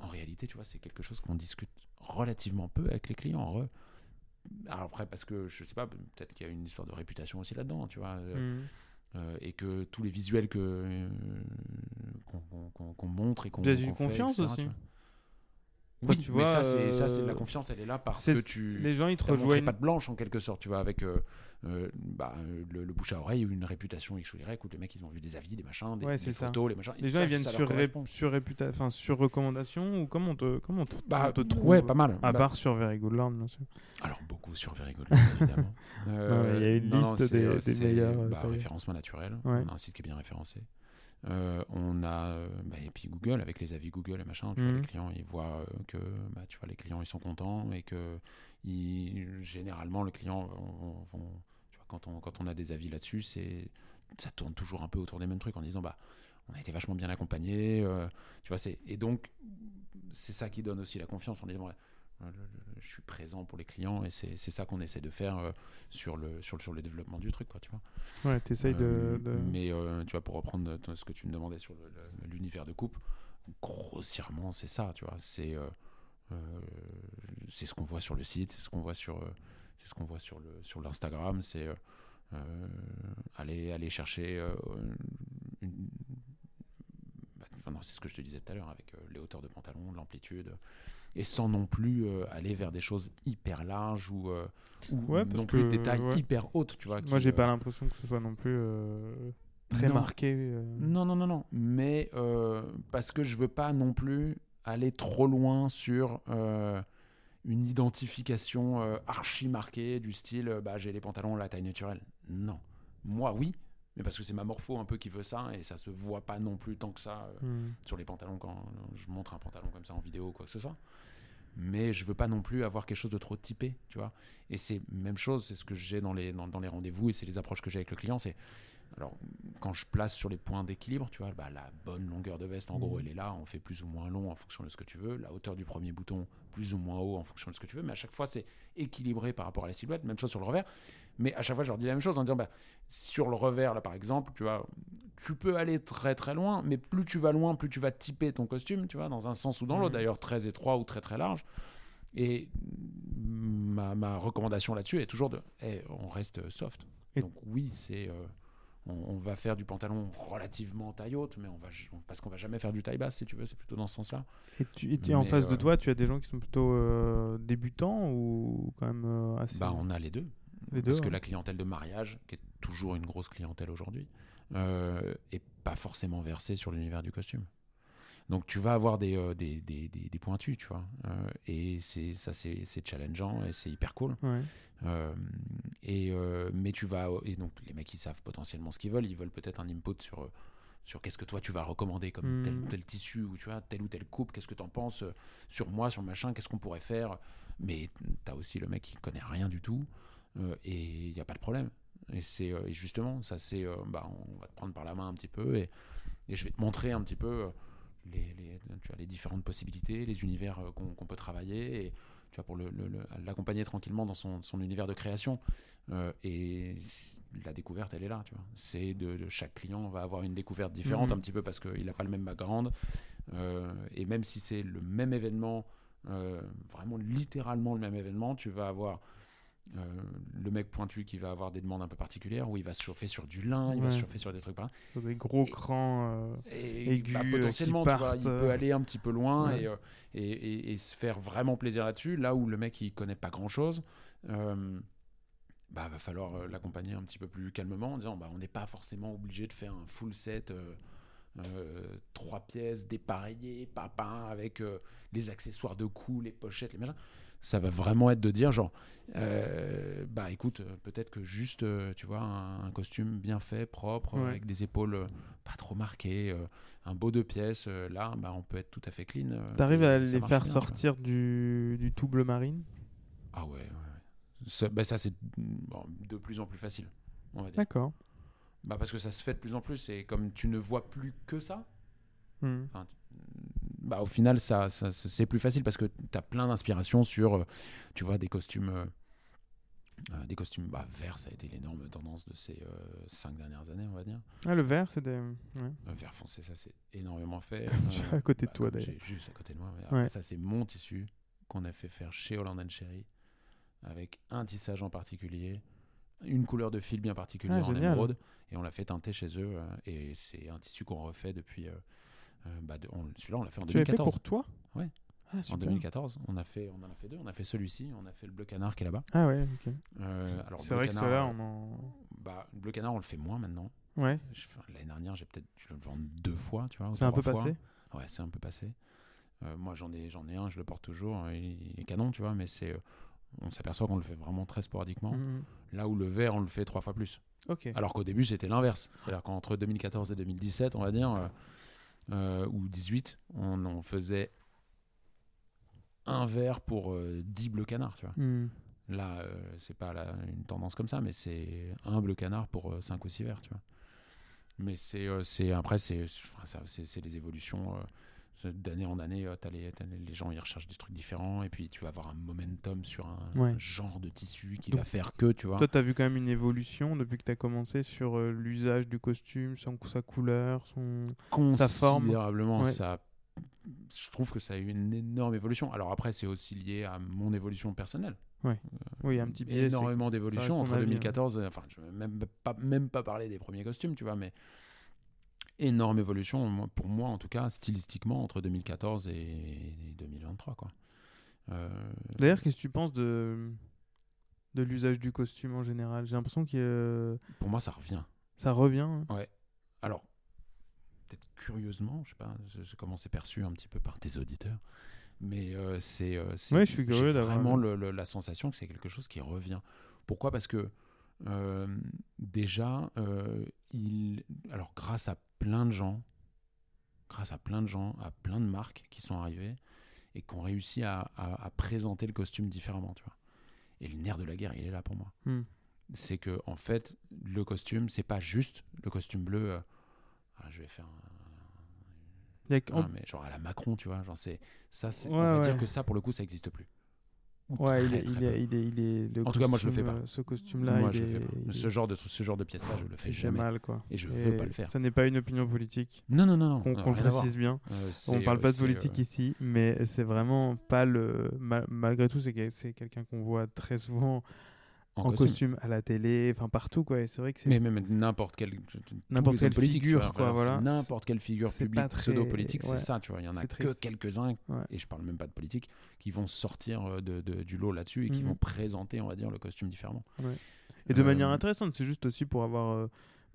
en réalité, tu vois, c'est quelque chose qu'on discute relativement peu avec les clients. Alors après, parce que je sais pas, peut-être qu'il y a une histoire de réputation aussi là-dedans, tu vois, euh, hmm. euh, et que tous les visuels que euh, qu'on montre et qu'on Peut-être une fait, confiance etc., aussi. Oui, tu mais vois, ça, c'est ça, c'est de la euh, confiance. Elle est là parce c'est- que tu Les gens ils te rejoignent. patte blanche en quelque sorte, tu vois, avec euh, euh, bah, le, le bouche à oreille, une réputation X ou Y, où les mecs ils ont vu des avis, des machins, des, Ouais, des ça. photos, les machins. Les gens ça, ils viennent sur, ré- correspond. sur, réputa- enfin, sur recommandation ou comment on te, comment on te, Bah, on te trouve ouais, pas mal. À Bah, part sur Very Good Land, bien sûr. Alors beaucoup sur Very Good, évidemment. Non, il y a une liste c'est, des- des meilleurs, bah, référencement naturel. Ouais. On a un site qui est bien référencé. Euh, on a euh, bah, et puis Google avec les avis Google et machin. Tu vois, Mhm. les clients ils voient euh, que bah, tu vois les clients ils sont contents et que ils, généralement le client vont- vont- vont- tu vois, quand on quand on a des avis là-dessus c'est ça tourne toujours un peu autour des mêmes trucs en disant bah on a été vachement bien accompagné tu vois c'est et donc c'est ça qui donne aussi la confiance en disant le- je suis présent pour les clients et c'est ça qu'on essaie de faire euh, sur le sur le sur le développement du truc quoi tu vois. Ouais, t'essayes Euh, de, de- mais euh, tu vois pour reprendre ce que tu me demandais sur l'univers de coupe grossièrement c'est ça tu vois. C'est euh, euh, c'est ce qu'on voit sur le site c'est ce qu'on voit sur euh, c'est ce qu'on voit sur le sur l'Instagram c'est euh, euh, aller aller chercher euh, une- bah, enfin, c'est ce que je te disais tout à l'heure avec euh, les hauteurs de pantalon l'amplitude et sans non plus euh, aller vers des choses hyper larges ou, euh, ou Ouais, parce non plus des tailles ouais. hyper hautes tu vois Moi j'ai euh, pas l'impression que ce soit non plus très Non. marqué. Non, non, non, non. Mais parce que je veux pas non plus aller trop loin sur une identification archi marquée du style bah, j'ai les pantalons la taille naturelle. Non. Moi, oui. Mais parce que c'est ma morpho un peu qui veut ça et ça se voit pas non plus tant que ça euh, Hmm. sur les pantalons quand je montre un pantalon comme ça en vidéo ou quoi que ce soit. Mais je veux pas non plus avoir quelque chose de trop typé, tu vois. Et c'est même chose, c'est ce que j'ai dans les, dans, dans les rendez-vous et c'est les approches que j'ai avec le client. C'est alors quand je place sur les points d'équilibre, tu vois, bah, la bonne longueur de veste, en gros, Mhm. elle est là. On fait plus ou moins long en fonction de ce que tu veux. La hauteur du premier bouton, plus ou moins haut en fonction de ce que tu veux. Mais à chaque fois, c'est équilibré par rapport à la silhouette. Même chose sur le revers. Mais à chaque fois, je leur dis la même chose en disant, bah, sur le revers, là, par exemple, tu vois, tu peux aller très très loin, mais plus tu vas loin, plus tu vas typer ton costume, tu vois, dans un sens ou dans l'autre, Mhm. d'ailleurs très étroit ou très très large. Et ma, ma recommandation là-dessus est toujours de, eh, on reste soft. Et- Donc oui, c'est, euh, on, on va faire du pantalon relativement taille haute, mais on va, parce qu'on va jamais faire du taille basse, si tu veux, c'est plutôt dans ce sens-là. Et, tu, et tu- en face de euh, toi, tu as des gens qui sont plutôt euh, débutants ou quand même assez. Bah, on a les deux. Les parce deux, que ouais. la clientèle de mariage, qui est toujours une grosse clientèle aujourd'hui, euh, est pas forcément versée sur l'univers du costume. Donc tu vas avoir des, euh, des, des, des- des pointus, tu vois. Euh, et c'est ça, c'est c'est challengeant et c'est hyper cool. Ouais. Euh, et, mais tu vas. Et donc les mecs, ils savent potentiellement ce qu'ils veulent. Ils veulent peut-être un input sur. sur qu'est-ce que toi tu vas recommander comme tel ou tel tissu ou tu vois telle ou telle coupe qu'est-ce que tu en penses sur moi sur machin? Qu'est-ce qu'on pourrait faire? Mais tu as aussi le mec qui connaît rien du tout et il n'y a pas de problème. Et c'est euh, justement, ça c'est, euh, bah, on va te prendre par la main un petit peu et, et je vais te montrer un petit peu euh, les, les, tu vois, les différentes possibilités, les univers euh, qu'on peut travailler, et tu vois, pour le- le- le- l'accompagner tranquillement dans son, son univers de création. Euh, et la découverte, elle est là, tu vois. C'est de, de chaque client va avoir une découverte différente, Mhm. un petit peu parce qu'il n'a pas le même background. Euh, et même si c'est le même événement, euh, vraiment littéralement le même événement, tu vas avoir euh, le mec pointu qui va avoir des demandes un peu particulières, où il va se chauffer sur du lin, il va se chauffer sur des trucs pareils. Des gros Et- crans. euh, Et aigus, bah, euh, potentiellement, qui tu vois, partent, il euh, peut aller un petit peu loin ouais. et, euh, et, et- et se faire vraiment plaisir là-dessus. Là où le mec il connaît pas grand-chose, euh, bah va falloir euh, l'accompagner un petit peu plus calmement en disant bah on n'est pas forcément obligé de faire un full set. euh, euh, trois pièces dépareillées, papa, avec euh, les accessoires de cou, les pochettes, les machins. Ça va vraiment être de dire genre, euh, bah écoute, euh, peut-être que juste, euh, tu vois, un, un costume bien fait, propre, Ouais. avec des épaules pas trop marquées, un beau deux pièces, là, bah on peut être tout à fait clean. T'arrives à les faire bien, sortir du, du tout bleu marine? Ah ouais. Ça, bah, ça c'est bon, de plus en plus facile, on va dire. D'accord. Bah, parce que ça se fait de plus en plus, et comme tu ne vois plus que ça, Hmm. Bah, au final, ça, c'est plus facile parce que tu as plein d'inspiration sur, euh, tu vois, des costumes, euh, euh, des costumes bah, verts, ça a été l'énorme tendance de ces euh, cinq dernières années, on va dire. Ah, le vert, c'est des. ouais. Euh, vert foncé, ça c'est énormément fait. À côté de bah, toi, d'ailleurs. Juste à côté de moi. mais après, Ouais. Ça, c'est mon tissu qu'on a fait faire chez Holland Cherry avec un tissage en particulier, une couleur de fil bien particulière Ah, en émeraude, et on l'a fait teinter chez eux. et c'est un tissu qu'on refait depuis. Euh, bah, Celui-là, on l'a fait en Tu l'as fait 2014. pour toi? Ouais. Ah, En super. 2014, on, a fait, on en a fait deux. On a fait celui-ci, on a fait le bleu canard qui est là-bas. Ah ouais, ok. Euh, C'est vrai que canard, ceux-là, euh, on en. bah, le bleu canard, on le fait moins maintenant. Ouais, L'année dernière, j'ai peut-être dû le vendre deux fois, tu vois. c'est un peu passé? Ouais, c'est un peu passé. Moi, j'en ai, j'en ai un, je le porte toujours. Il, il est canon, tu vois, mais c'est, euh, on s'aperçoit qu'on le fait vraiment très sporadiquement. Mhm. Là où le vert, on le fait trois fois plus. Ok. Alors qu'au début, c'était l'inverse. C'est-à-dire qu'entre 2014 et 2017, on va dire, euh, euh, ou 18, on, on faisait un vert pour euh, 10 bleus canards, tu vois. Hmm. Là, euh, c'est pas la- une tendance comme ça, mais c'est un bleu canard pour 5 ou 6 verts, tu vois. Mais c'est, euh, après, c'est les évolutions. Euh, d'année en année, euh, les, t'as les, les gens ils recherchent des trucs différents, et puis tu vas avoir un momentum sur un, Ouais. un genre de tissu qui Donc, va faire que, tu vois. Toi, t'as vu quand même une évolution depuis que t'as commencé sur euh, l'usage du costume, son, sa couleur, son. sa forme? considérablement. Ouais. Ça, je trouve que ça a eu une énorme évolution. Alors après, c'est aussi lié à mon évolution personnelle. Oui, un petit biais. énormément d'évolution entre avis, hein. 2014. euh, Enfin, je vais même pas, même pas parler des premiers costumes, tu vois, mais énorme évolution, pour moi en tout cas, stylistiquement, entre 2014 et 2023, quoi. Euh, D'ailleurs, qu'est-ce que tu penses de, de l'usage du costume en général? J'ai l'impression que euh, pour moi, ça revient. ça revient. hein. Ouais. Alors, peut-être curieusement, je sais pas, comment c'est perçu un petit peu par tes auditeurs, mais euh, c'est. euh, Ouais, je suis curieux d'avoir- vraiment le- le- la sensation que c'est quelque chose qui revient. Pourquoi? Parce que déjà, euh, il, alors grâce à plein de gens, grâce à plein de gens, à plein de marques qui sont arrivées et qui ont réussi à, à- à présenter le costume différemment, tu vois. Et le nerf de la guerre, il est là pour moi Hmm. c'est que en fait le costume c'est pas juste le costume bleu euh, ah, je vais faire un, ah, mais genre à la Macron tu vois genre c'est ça Ouais, on va ouais. dire que ça pour le coup ça existe plus Ou Ouais, il est, très il, peu. est, il, est, il est- le En tout cas, moi, je le fais pas. euh, Ce costume-là, moi je le fais pas ce genre de ce genre de pièce là je le fais jamais mal, quoi. et je veux pas le faire Ça n'est pas une opinion politique. non non non non Qu'on voir. précise bien. Euh, On parle euh, pas de politique euh, ici, mais c'est vraiment pas le. ma- malgré tout, c'est quelqu'un qu'on voit très souvent en, en costume. costume à la télé, enfin partout, quoi. Et c'est vrai que c'est. mais même n'importe quelle N'importe quelle figure, quoi, voilà. n'importe quelle figure publique très- pseudo-politique ouais. c'est ça tu vois il y en a que quelques-uns Ouais. et je parle même pas de politique qui vont sortir euh, de, de- du lot là-dessus et qui Mhm. vont présenter on va dire le costume différemment Et de Euh, manière intéressante, c'est juste aussi pour avoir. euh,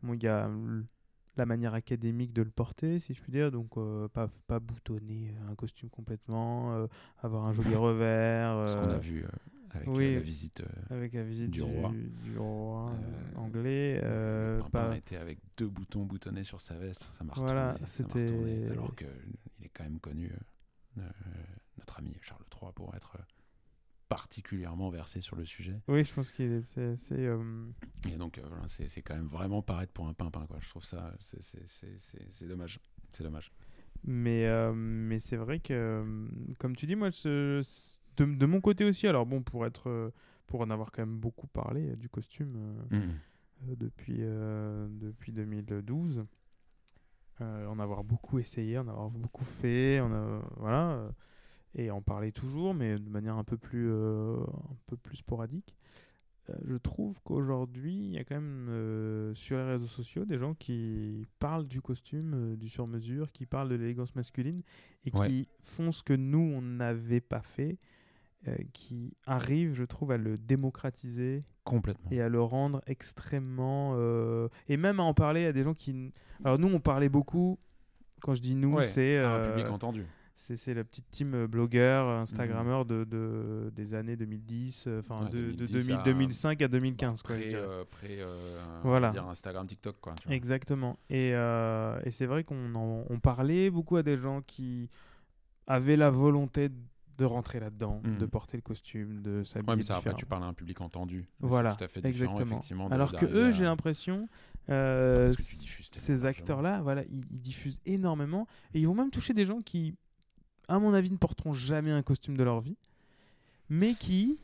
bon, il y a la manière académique de le porter, si je puis dire, donc euh, pas, pas boutonner euh, un costume complètement, euh, avoir un joli revers. ce qu'on a euh, vu euh, avec oui. euh, la visite euh, Avec la visite du du, roi. du roi, euh, anglais. euh, le pas- était avec deux boutons boutonnés sur sa veste ça m'a Voilà, c'était- alors que il est quand même connu euh, notre ami Charles III pour être particulièrement versé sur le sujet Oui, je pense qu'il est c'est assez, euh, et donc euh, voilà c'est quand même vraiment paraître pour un pimpin quoi je trouve ça c'est- dommage c'est dommage Mais, euh, mais c'est vrai que, comme tu dis, moi, c- de, de mon côté aussi, alors bon, pour, être, euh, pour en avoir quand même beaucoup parlé euh, du costume euh, Mhm. euh, depuis, euh, depuis 2012, euh, en avoir beaucoup essayé, en avoir beaucoup fait, a- voilà, et en parler toujours, mais de manière un peu plus, un peu plus sporadique. Je trouve qu'aujourd'hui, il y a quand même sur les réseaux sociaux des gens qui parlent du costume, du sur-mesure, qui parlent de l'élégance masculine et Ouais. qui font ce que nous, on n'avait pas fait, euh, qui arrivent, je trouve, à le démocratiser Complètement. et à le rendre extrêmement. euh, et même à en parler à des gens qui. Alors, nous, on parlait beaucoup. Quand je dis nous, Ouais, c'est. un euh, public entendu. c'est la petite team euh, blogueur, Instagrammeur de, de- des années 2010, euh, enfin Ouais, de, de 2010 2000 à- 2005 à 2015. quoi, je Pré, dirais. euh, pré, euh, on Voilà. dire Instagram, TikTok, quoi. tu vois. Exactement. Et, et c'est vrai qu'on on parlait beaucoup à des gens qui avaient la volonté de rentrer là-dedans, de porter le costume, de s'habiller Ouais, mais ça, après, tu parles à un public entendu. Voilà, tout à fait exactement. de- Alors que eux, à- j'ai l'impression, euh, ces acteurs-là, voilà, ils, ils diffusent énormément et ils vont même toucher des gens qui, à mon avis, ne porteront jamais un costume de leur vie, mais qui,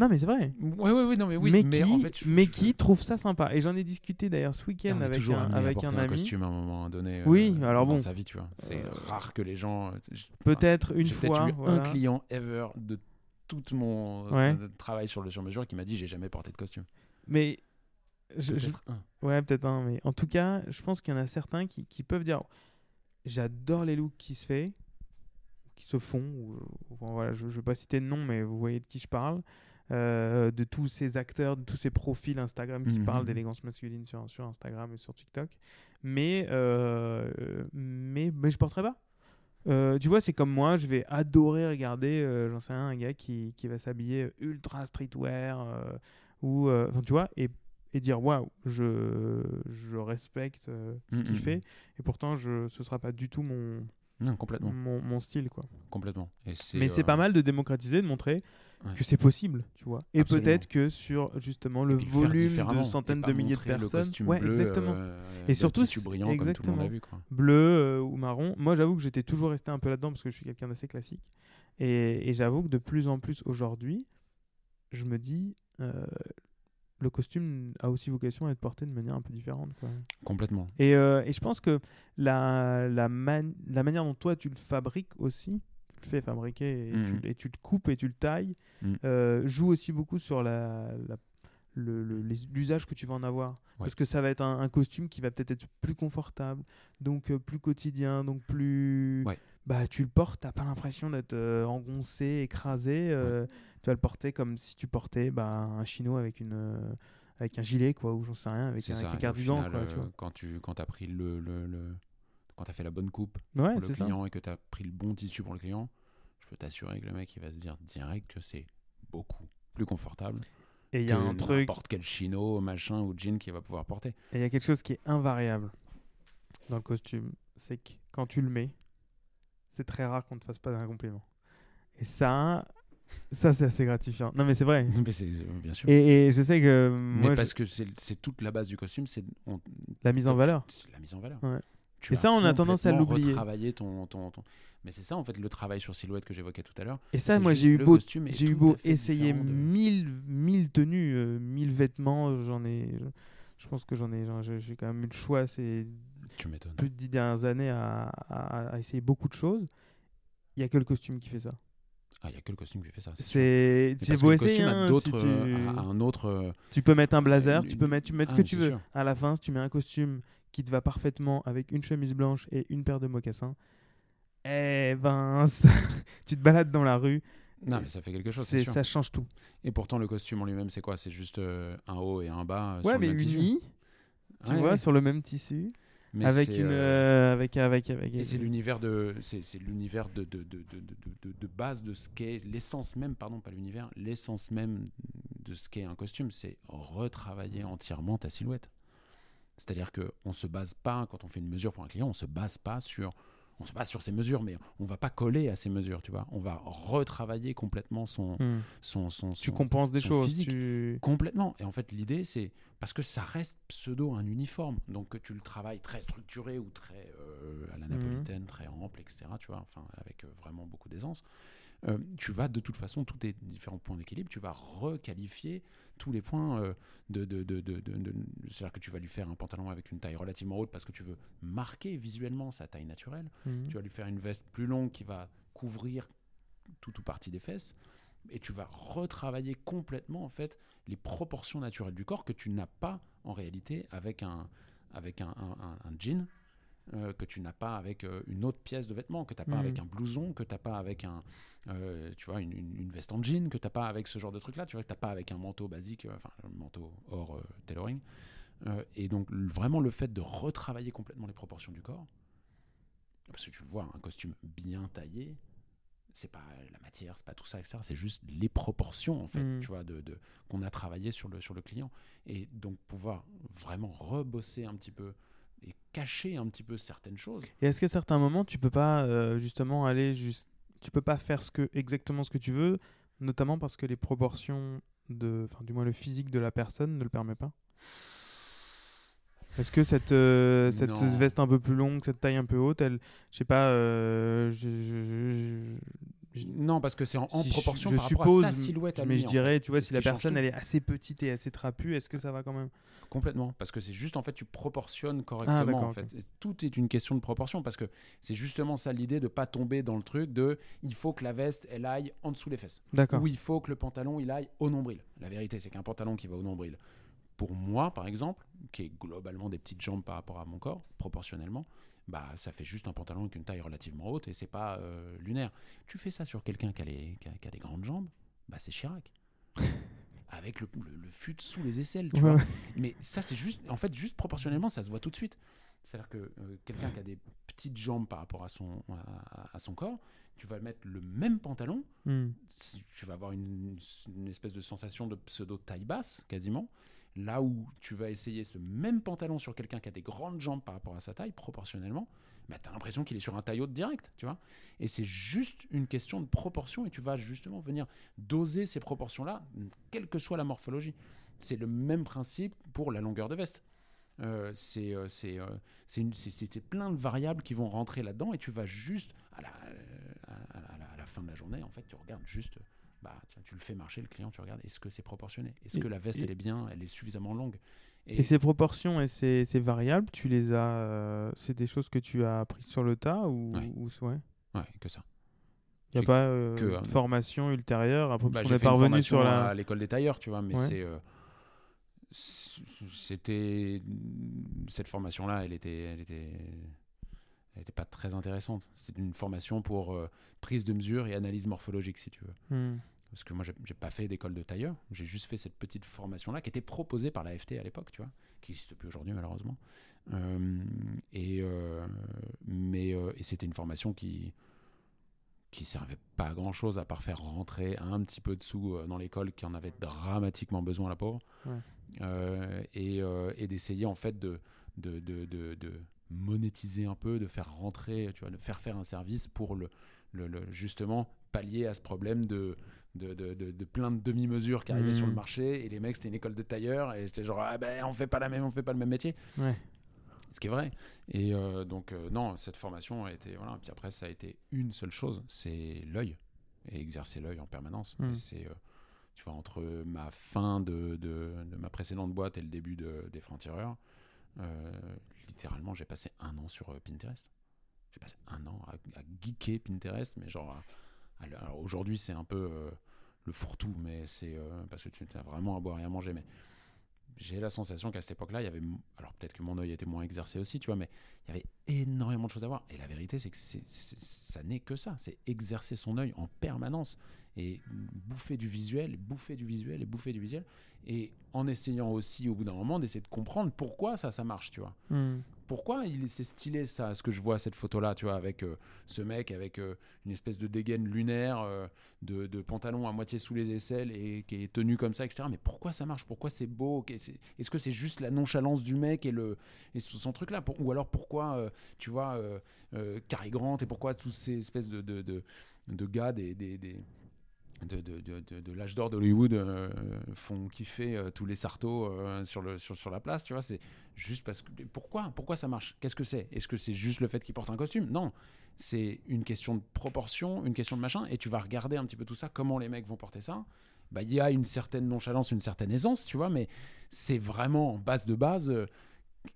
non mais c'est vrai, Ouais, ouais, ouais, non, mais oui. mais, mais qui, en fait, je- mais je- qui trouvent ça sympa. Et j'en ai discuté d'ailleurs ce week-end avec toujours un, avec un ami. costume à un moment donné. Oui, euh, alors dans bon. sa vie, tu vois. C'est Euh, rare que les gens. euh, Peut-être une fois. peut-être eu voilà. un client ever de tout mon Ouais. travail sur le sur-mesure qui m'a dit j'ai jamais porté de costume. Mais je- Peut-être un. Ouais, peut-être un, mais en tout cas, je pense qu'il y en a certains qui, qui peuvent dire j'adore les looks qui se fait, qui se font. Ou, enfin, voilà, je ne vais pas citer de nom, mais vous voyez de qui je parle. Euh, de tous ces acteurs, de tous ces profils Instagram qui Mhm. parlent d'élégance masculine sur, sur Instagram et sur TikTok. Mais, euh, mais, mais je porterai pas. Euh, tu vois, c'est comme moi, je vais adorer regarder, euh, j'en sais rien, un gars qui, qui va s'habiller ultra streetwear, ou, tu vois, et, et dire waouh, je, je respecte euh, ce qu'il fait, et pourtant, je, ce sera pas du tout mon, Non, complètement, mon, mon style, quoi. complètement. Et Mais c'est pas mal de démocratiser, de montrer Ouais. que c'est possible, tu vois. Et peut-être que sur justement le volume de centaines de milliers de personnes, ouais, bleu, exactement. euh, Et surtout, brillant comme tout le monde exactement. l'a vu. Quoi. bleu euh, ou marron. Moi, j'avoue que j'étais toujours resté un peu là-dedans parce que je suis quelqu'un d'assez classique. Et, et j'avoue que de plus en plus aujourd'hui, je me dis, euh, le costume a aussi vocation à être porté de manière un peu différente. Quoi. Complètement. Et, euh, et je pense que la, la, man- la manière dont toi tu le fabriques aussi, le fais fabriquer et, Mhm. tu, et tu le coupes et tu le tailles, Mhm. euh, joue aussi beaucoup sur la, la- le- le- les- l'usage que tu vas en avoir. Parce que ça va être un, un costume qui va peut-être être plus confortable, donc euh, plus quotidien, donc plus... Ouais. Bah, tu le portes, t'as pas l'impression d'être euh, engoncé, écrasé. euh, Tu vas le porter comme si tu portais bah, un chino avec une... avec un gilet quoi ou j'en sais rien avec un, ça. avec un et cardigan final, quoi tu vois Quand tu quand as pris le, le, quand as fait la bonne coupe ouais pour le ça client et que tu as pris le bon tissu pour le client, je peux t'assurer que le mec il va se dire direct que c'est beaucoup plus confortable et il y a un truc n'importe quel chino, machin ou jean qu'il va pouvoir porter. Et il y a quelque chose qui est invariable dans le costume, c'est que quand tu le mets, c'est très rare qu'on te fasse pas un compliment. Et ça, ça c'est assez gratifiant. Non mais c'est vrai. Mais bien sûr. Et, et je sais que Mais je- parce que c'est toute la base du costume, c'est la mise en tu- valeur. c'est la mise en valeur. Ouais. Tu Et ça, on a tendance à l'oublier. retravaillé ton, ton, ton- Mais c'est ça en fait le travail sur silhouette que j'évoquais tout à l'heure. Et ça, moi j'ai eu beau, j'ai eu beau essayer de- mille, mille tenues, euh, mille vêtements, j'en ai, je, je pense que j'en ai, j'ai quand même eu le choix ces Tu plus de dix dernières années à, à- à essayer beaucoup de choses. Il y a que le costume qui fait ça. Ah, il y a que le costume qui fait ça. c'est beau essayer. hein, tu... a un autre. euh, Tu peux mettre un blazer, une- tu peux mettre, tu mettre Ah, ce que tu veux. sûr. À la fin, si tu mets un costume qui te va parfaitement avec une chemise blanche et une paire de mocassins, eh ben, ça- tu te balades dans la rue, Non, mais ça fait quelque chose. c'est- sûr. ça change tout. Et pourtant, le costume en lui-même, c'est quoi? C'est juste euh, un haut et un bas. euh, ouais, sur mais unis, tu Ouais, vois, ouais. sur le même tissu, Mais avec c'est, une, euh, euh, avec, avec, avec. Et c'est l'univers de, c'est, c'est l'univers de, de, de, de- de base de ce qu'est l'essence même, pardon, pas l'univers, l'essence même de ce qu'est un costume, c'est retravailler entièrement ta silhouette. C'est-à-dire que on se base pas quand on fait une mesure pour un client, on se base pas sur, on se base sur ces mesures, mais on va pas coller à ces mesures, tu vois. On va retravailler complètement son, Hmm. son, son, Tu compenses des choses. physique. tu- Complètement. Et en fait, l'idée, c'est parce que ça reste pseudo un uniforme. Donc, que tu le travailles très structuré ou très euh, à la Mhm. napolitaine, très ample, etc. Tu vois, enfin, avec euh, vraiment beaucoup d'aisance. Euh, tu vas de toute façon, tous tes différents points d'équilibre, tu vas requalifier tous les points euh, de. de, de, de- de- de- C'est-à-dire que tu vas lui faire un pantalon avec une taille relativement haute parce que tu veux marquer visuellement sa taille naturelle. Hmm. Tu vas lui faire une veste plus longue qui va couvrir tout ou partie des fesses. Et tu vas retravailler complètement en fait les proportions naturelles du corps que tu n'as pas en réalité avec un, avec un, un- un- un jean, euh, que tu n'as pas avec euh, une autre pièce de vêtement, que tu n'as pas Mhm. avec un blouson, que tu n'as pas avec un, euh, tu vois, une, une- une veste en jean, que tu n'as pas avec ce genre de truc-là, tu vois, que tu n'as pas avec un manteau basique, euh, enfin un manteau hors tailoring. Et donc vraiment le fait de retravailler complètement les proportions du corps, parce que tu le vois, un costume bien taillé, c'est pas la matière, c'est pas tout ça, etc. C'est juste les proportions en fait, Mm. tu vois, de, de- qu'on a travaillé sur le sur le client. Et donc pouvoir vraiment rebosser un petit peu cacher un petit peu certaines choses. Et est-ce qu'à certains moments, tu peux pas euh, justement aller juste. Tu peux pas faire ce que, exactement ce que tu veux, notamment parce que les proportions de. Enfin, du moins le physique de la personne ne le permet pas? Est-ce que cette, euh, cette veste un peu plus longue, cette taille un peu haute, elle. Je sais pas. euh, je, je- je- je- Non, parce que c'est en, en si je- proportion je par suppose, rapport à sa silhouette à mais lui, je en dirais, tu vois, si la personne elle est assez petite et assez trapue, est-ce que ça va quand même? Complètement, parce que c'est juste en fait tu proportionnes correctement Ah, d'accord, en fait. Tout est une question de proportion parce que c'est justement ça l'idée de pas tomber dans le truc de il faut que la veste elle aille en dessous des fesses D'accord. ou il faut que le pantalon il aille au nombril. La vérité c'est qu'un pantalon qui va au nombril, pour moi par exemple, qui est globalement des petites jambes par rapport à mon corps proportionnellement, bah ça fait juste un pantalon avec une taille relativement haute et c'est pas euh, lunaire. Tu fais ça sur quelqu'un qui a, les- qui a- qui a des grandes jambes, bah c'est Chirac. Avec le, le, le fut sous les aisselles, tu Ouais, vois. Mais ça, c'est juste, en fait, juste proportionnellement, ça se voit tout de suite. C'est-à-dire que euh, quelqu'un qui a des petites jambes par rapport à son, à, à son corps, tu vas mettre le même pantalon, Hmm. tu vas avoir une, une espèce de sensation de pseudo taille basse, quasiment. Là où tu vas essayer ce même pantalon sur quelqu'un qui a des grandes jambes par rapport à sa taille, proportionnellement, bah, tu as l'impression qu'il est sur un taille haute direct, tu vois. Et c'est juste une question de proportion et tu vas justement venir doser ces proportions-là, quelle que soit la morphologie. C'est le même principe pour la longueur de veste. Euh, c'est euh, euh, plein de variables qui vont rentrer là-dedans et tu vas juste à la, à, à la- à la fin de la journée en fait tu regardes juste bah tiens, tu le fais marcher le client tu regardes est-ce que c'est proportionné? Est-ce que la veste et- elle est bien? Elle est suffisamment longue? Et ces proportions et ces, ces variables, tu les as. euh, c'est des choses que tu as apprises sur le tas ou, Ouais. ou ouais? Ouais que ça Il n'y a pas euh, que, de euh, formation ultérieure après Bah, qu'on est parvenu sur la. à l'école des tailleurs tu vois mais Ouais. c'est euh, c'était cette formation là elle était elle était elle était pas très intéressante c'était une formation pour euh, prise de mesure et analyse morphologique si tu veux Hmm. parce que moi j'ai j'ai pas fait d'école de tailleur, j'ai juste fait cette petite formation là qui était proposée par la FT à l'époque, tu vois, qui n'existe plus aujourd'hui malheureusement. Euh, et euh, mais et c'était une formation qui qui servait pas à grand chose à part faire rentrer un petit peu de sous dans l'école qui en avait dramatiquement besoin la pauvre Ouais. Et, et d'essayer en fait de de, de, de, de monétiser un peu, de faire rentrer, tu vois, de faire faire un service pour le, le, le- justement pallier à ce problème de de, de, de, de plein de demi-mesures qui arrivaient sur le marché et les mecs c'était une école de tailleur et c'était genre ah ben on fait pas la même on fait pas le même métier Ouais. ce qui est vrai et euh, donc euh, non cette formation a été voilà puis après ça a été une seule chose c'est l'œil et exercer l'œil en permanence. Et c'est euh, tu vois entre ma fin de, ma précédente boîte et le début de, des francs-tireurs euh, littéralement j'ai passé un an sur euh, Pinterest. J'ai passé un an à, geeker Pinterest mais genre aujourd'hui c'est un peu euh, le fourre-tout mais c'est euh, parce que tu as vraiment à boire et à manger mais j'ai la sensation qu'à cette époque-là, il y avait. Alors peut-être que mon œil était moins exercé aussi, tu vois, mais il y avait énormément de choses à voir. Et la vérité, c'est que ça n'est que ça. C'est exercer son œil en permanence et bouffer du visuel, bouffer du visuel et bouffer du visuel. Et en essayant aussi, au bout d'un moment, d'essayer de comprendre pourquoi ça, ça marche, tu vois. Hmm. Pourquoi il c'est stylé ça, ce que je vois cette photo-là, tu vois, avec euh, ce mec avec euh, une espèce de dégaine lunaire, euh, de, pantalon à moitié sous les aisselles et qui est tenu comme ça, etc. Mais pourquoi ça marche? Pourquoi c'est beau? Est-ce que c'est juste la nonchalance du mec et, son truc là Ou alors pourquoi, tu vois, Cary Grant et pourquoi tous ces espèces de, gars, des de, de, de, l'âge d'or d'Hollywood euh, font kiffer euh, tous les sartos euh, sur, le, sur, sur la place, tu vois. C'est juste parce que. Pourquoi Pourquoi ça marche? Qu'est-ce que c'est? Est-ce que c'est juste le fait qu'ils portent un costume? Non. C'est une question de proportion, une question de machin. Et tu vas regarder un petit peu tout ça, comment les mecs vont porter ça. Bah, il y a une certaine nonchalance, une certaine aisance, tu vois, mais c'est vraiment en base de base.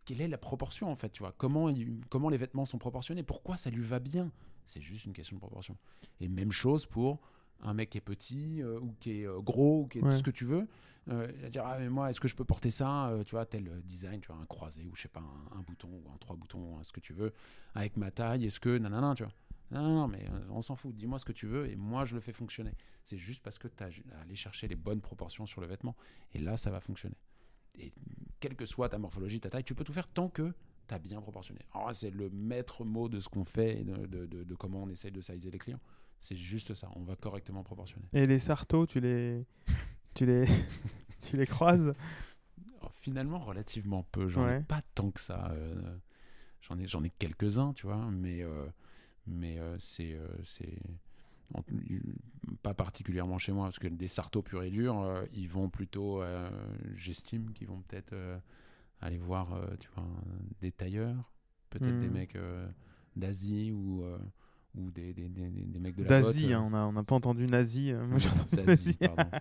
quelle est la proportion en fait, tu vois? Comment, comment les vêtements sont proportionnés? Pourquoi ça lui va bien? C'est juste une question de proportion. Et même chose pour un mec qui est petit euh, ou qui est euh, gros ou qui est tout ce que tu veux. Euh, dire ah mais moi est-ce que je peux porter ça tu vois tel design tu vois un croisé ou je sais pas un, bouton ou un trois boutons ce que tu veux avec ma taille est-ce que nanana tu vois non, non, mais on s'en fout. Dis-moi ce que tu veux et moi je le fais fonctionner. C'est juste parce que tu as à aller chercher les bonnes proportions sur le vêtement et là ça va fonctionner. Et quelle que soit ta morphologie, ta taille, tu peux tout faire tant que tu as bien proportionné. Alors c'est le maître mot de ce qu'on fait et de, de, de, comment on essaye de sizer les clients. C'est juste ça, on va correctement proportionner. Et les sartos, tu les, tu les, tu les croises? Finalement, relativement peu. J'en ai pas tant que ça. Euh, j'en ai, j'en ai quelques-uns, tu vois, mais, euh, mais euh, c'est, c'est pas particulièrement chez moi, parce que des sartos purs et durs, ils vont plutôt, j'estime qu'ils vont peut-être aller voir, tu vois, des tailleurs, peut-être des hmm. mecs d'Asie ou ou des, des, des, des mecs de la D'Asie, hein, on n'a on a pas entendu nazi. Euh, moi j'ai entendu D'Asie, pardon.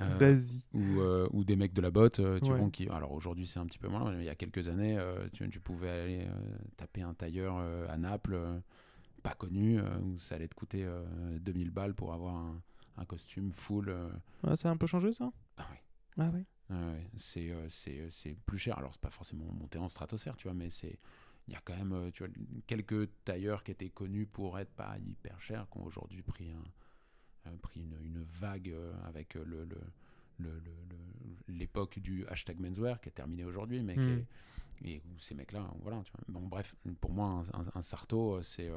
Euh, D'Asie. Ou, euh, ou, des mecs de la botte, tu vois, qui. Alors aujourd'hui c'est un petit peu moins, mais il y a quelques années, tu, tu, pouvais aller taper un tailleur à Naples, pas connu, où ça allait te coûter 2000 balles pour avoir un, un costume full. Ah, ça a un peu changé ça? Ah oui. Ah oui. c'est, c'est plus cher. Alors c'est pas forcément monté en stratosphère, tu vois, mais c'est il y a quand même euh, tu vois, quelques tailleurs qui étaient connus pour être pas hyper chers, qui ont aujourd'hui pris, un, euh, pris une, une, vague euh, avec le, l'époque du hashtag menswear qui est terminé aujourd'hui, mais hmm. et où ces mecs-là, voilà. Tu vois. Bon, bref, pour moi, un, un, sarto, c'est,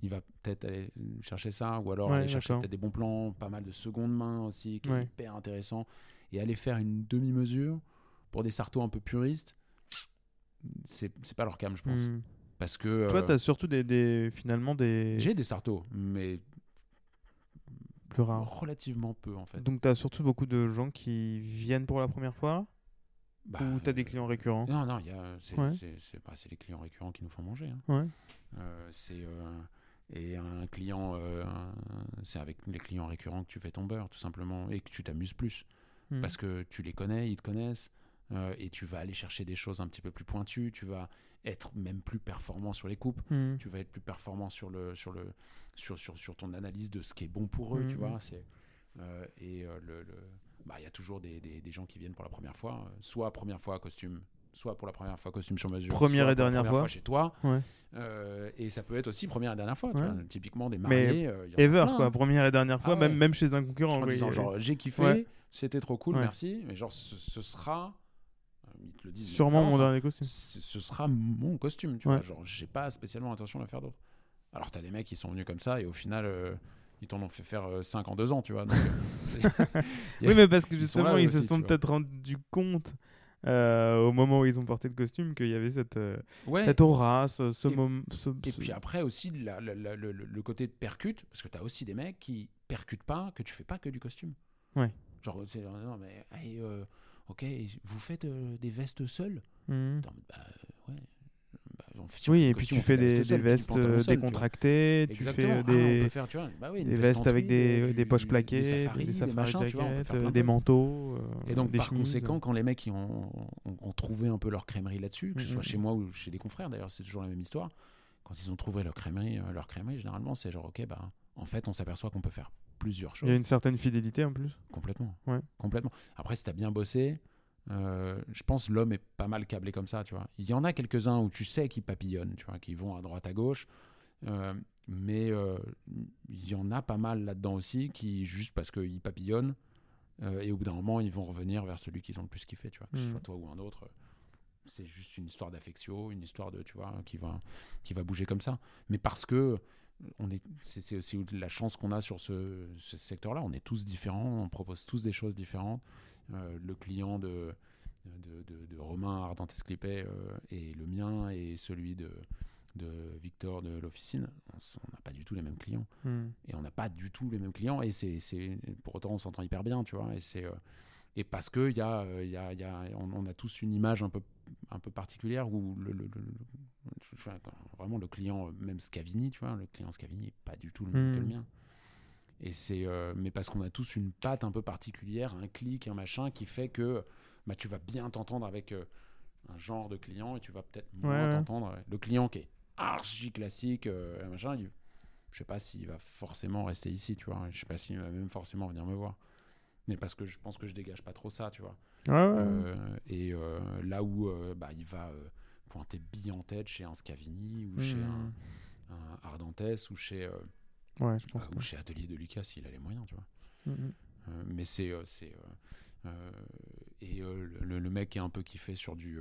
il va peut-être aller chercher ça, ou alors aller chercher peut-être des bons plans, pas mal de seconde main aussi, qui est hyper intéressant, et aller faire une demi-mesure pour des sartos un peu puristes c'est pas leur cam, je pense. Hmm. Parce que. Toi, euh, tu as surtout des, des, finalement des. J'ai des sartos, mais. Plus rares. Relativement peu, en fait. Donc, tu as surtout beaucoup de gens qui viennent pour la première fois bah, Ou tu as des euh, clients récurrents? Non, non, c'est ouais. bah, les clients récurrents qui nous font manger. Hein. Ouais. Euh, c'est. et un client, c'est avec les clients récurrents que tu fais ton beurre, tout simplement, et que tu t'amuses plus. Hmm. Parce que tu les connais, ils te connaissent. Euh, et tu vas aller chercher des choses un petit peu plus pointues, tu vas être même plus performant sur les coupes, hmm. tu vas être plus performant sur, le, sur, le, sur, sur, sur ton analyse de ce qui est bon pour eux, tu hmm. vois. C'est, euh, et euh, le, bah, il y a toujours des, des, des, gens qui viennent pour la première fois, soit première fois à costume, soit pour la première fois costume sur mesure, première et dernière fois. chez toi. et ça peut être aussi première et dernière fois, tu vois, typiquement des mariés. Mais ever, quoi, première et dernière fois, ah même, même chez un concurrent. En disant, genre, j'ai kiffé, c'était trop cool, merci, mais genre, ce sera Sûrement mon dernier costume. Ce sera mon costume, tu vois. Genre, j'ai pas spécialement l'intention de faire d'autres. Alors, t'as des mecs qui sont venus comme ça et au final, euh, ils t'en ont fait faire 5 euh, en 2 ans, tu vois. Euh, oui, mais parce que justement, ils, se sont peut-être rendus compte. au moment où ils ont porté le costume, qu'il y avait cette, cette aura, ce, moment. et puis après aussi, le, côté de percute, parce que tu as aussi des mecs qui percutent pas, que tu fais pas que du costume. Ouais. Genre, non, mais ok, vous faites euh, des vestes seules? Mmh. bah, ouais. Bah, oui, et puis tu fais des, des vestes euh, décontractées, tu fais ah, des, bah des vestes avec des, des, poches plaquées, des safaris, des, des manteaux. Euh, et donc, par conséquent, quand les mecs ont, ont, trouvé un peu leur crèmerie là-dessus, que ce soit mmh, chez mmh. moi ou chez des confrères, d'ailleurs, c'est toujours la même histoire. Quand ils ont trouvé leur crèmerie, leur crèmerie généralement, c'est genre, ok, bah, en fait, on s'aperçoit qu'on peut faire plusieurs choses. Il y a une certaine fidélité en plus? Complètement. Ouais. Complètement. Après, si tu as bien bossé, euh, je pense l'homme est pas mal câblé comme ça, tu vois. Il y en a quelques-uns où tu sais qu'ils papillonnent, tu vois, qui vont à droite à gauche. Euh, mais euh, il y en a pas mal là-dedans aussi qui, juste parce qu'ils papillonnent, et au bout d'un moment, ils vont revenir vers celui qu'ils ont le plus kiffé, tu vois. Que ce mmh. soit toi ou un autre. c'est juste une histoire d'affection, une histoire de, tu vois, qui va, qui va bouger comme ça. Mais parce que on est, c'est aussi la chance qu'on a sur ce, secteur-là. On est tous différents, on propose tous des choses différentes. Euh, le client de, de, Romain Ardentes Clippet euh, est le mien et celui de, de Victor de l'officine, on n'a pas du tout les mêmes clients. Hmm. Et on n'a pas du tout les mêmes clients. Et c'est, pour autant, on s'entend hyper bien, tu vois. Et c'est, et parce que y a, euh, y a, y a, on, a tous une image un peu, un peu particulière où le, le, vraiment le client, même Scavini, tu vois, le client Scavini n'est pas du tout le même que le hmm. mien. Et c'est, euh, mais parce qu'on a tous une patte un peu particulière, un clic, un machin qui fait que bah, tu vas bien t'entendre avec euh, un genre de client et tu vas peut-être moins t'entendre. Le client qui est archi classique, machin, il, je sais pas s'il va forcément rester ici, tu vois. Je sais pas s'il va même forcément venir me voir mais parce que je pense que je dégage pas trop ça, tu vois. Euh, et euh, là où euh, bah, il va pointer bille en tête chez un Scavini ou chez un, mmh. un, Ardentes ou chez, ouais, je pense ou chez Atelier de Lucas s'il a les moyens, tu vois. Mmh, mmh. mais c'est c'est et le, le, mec est un peu kiffé sur du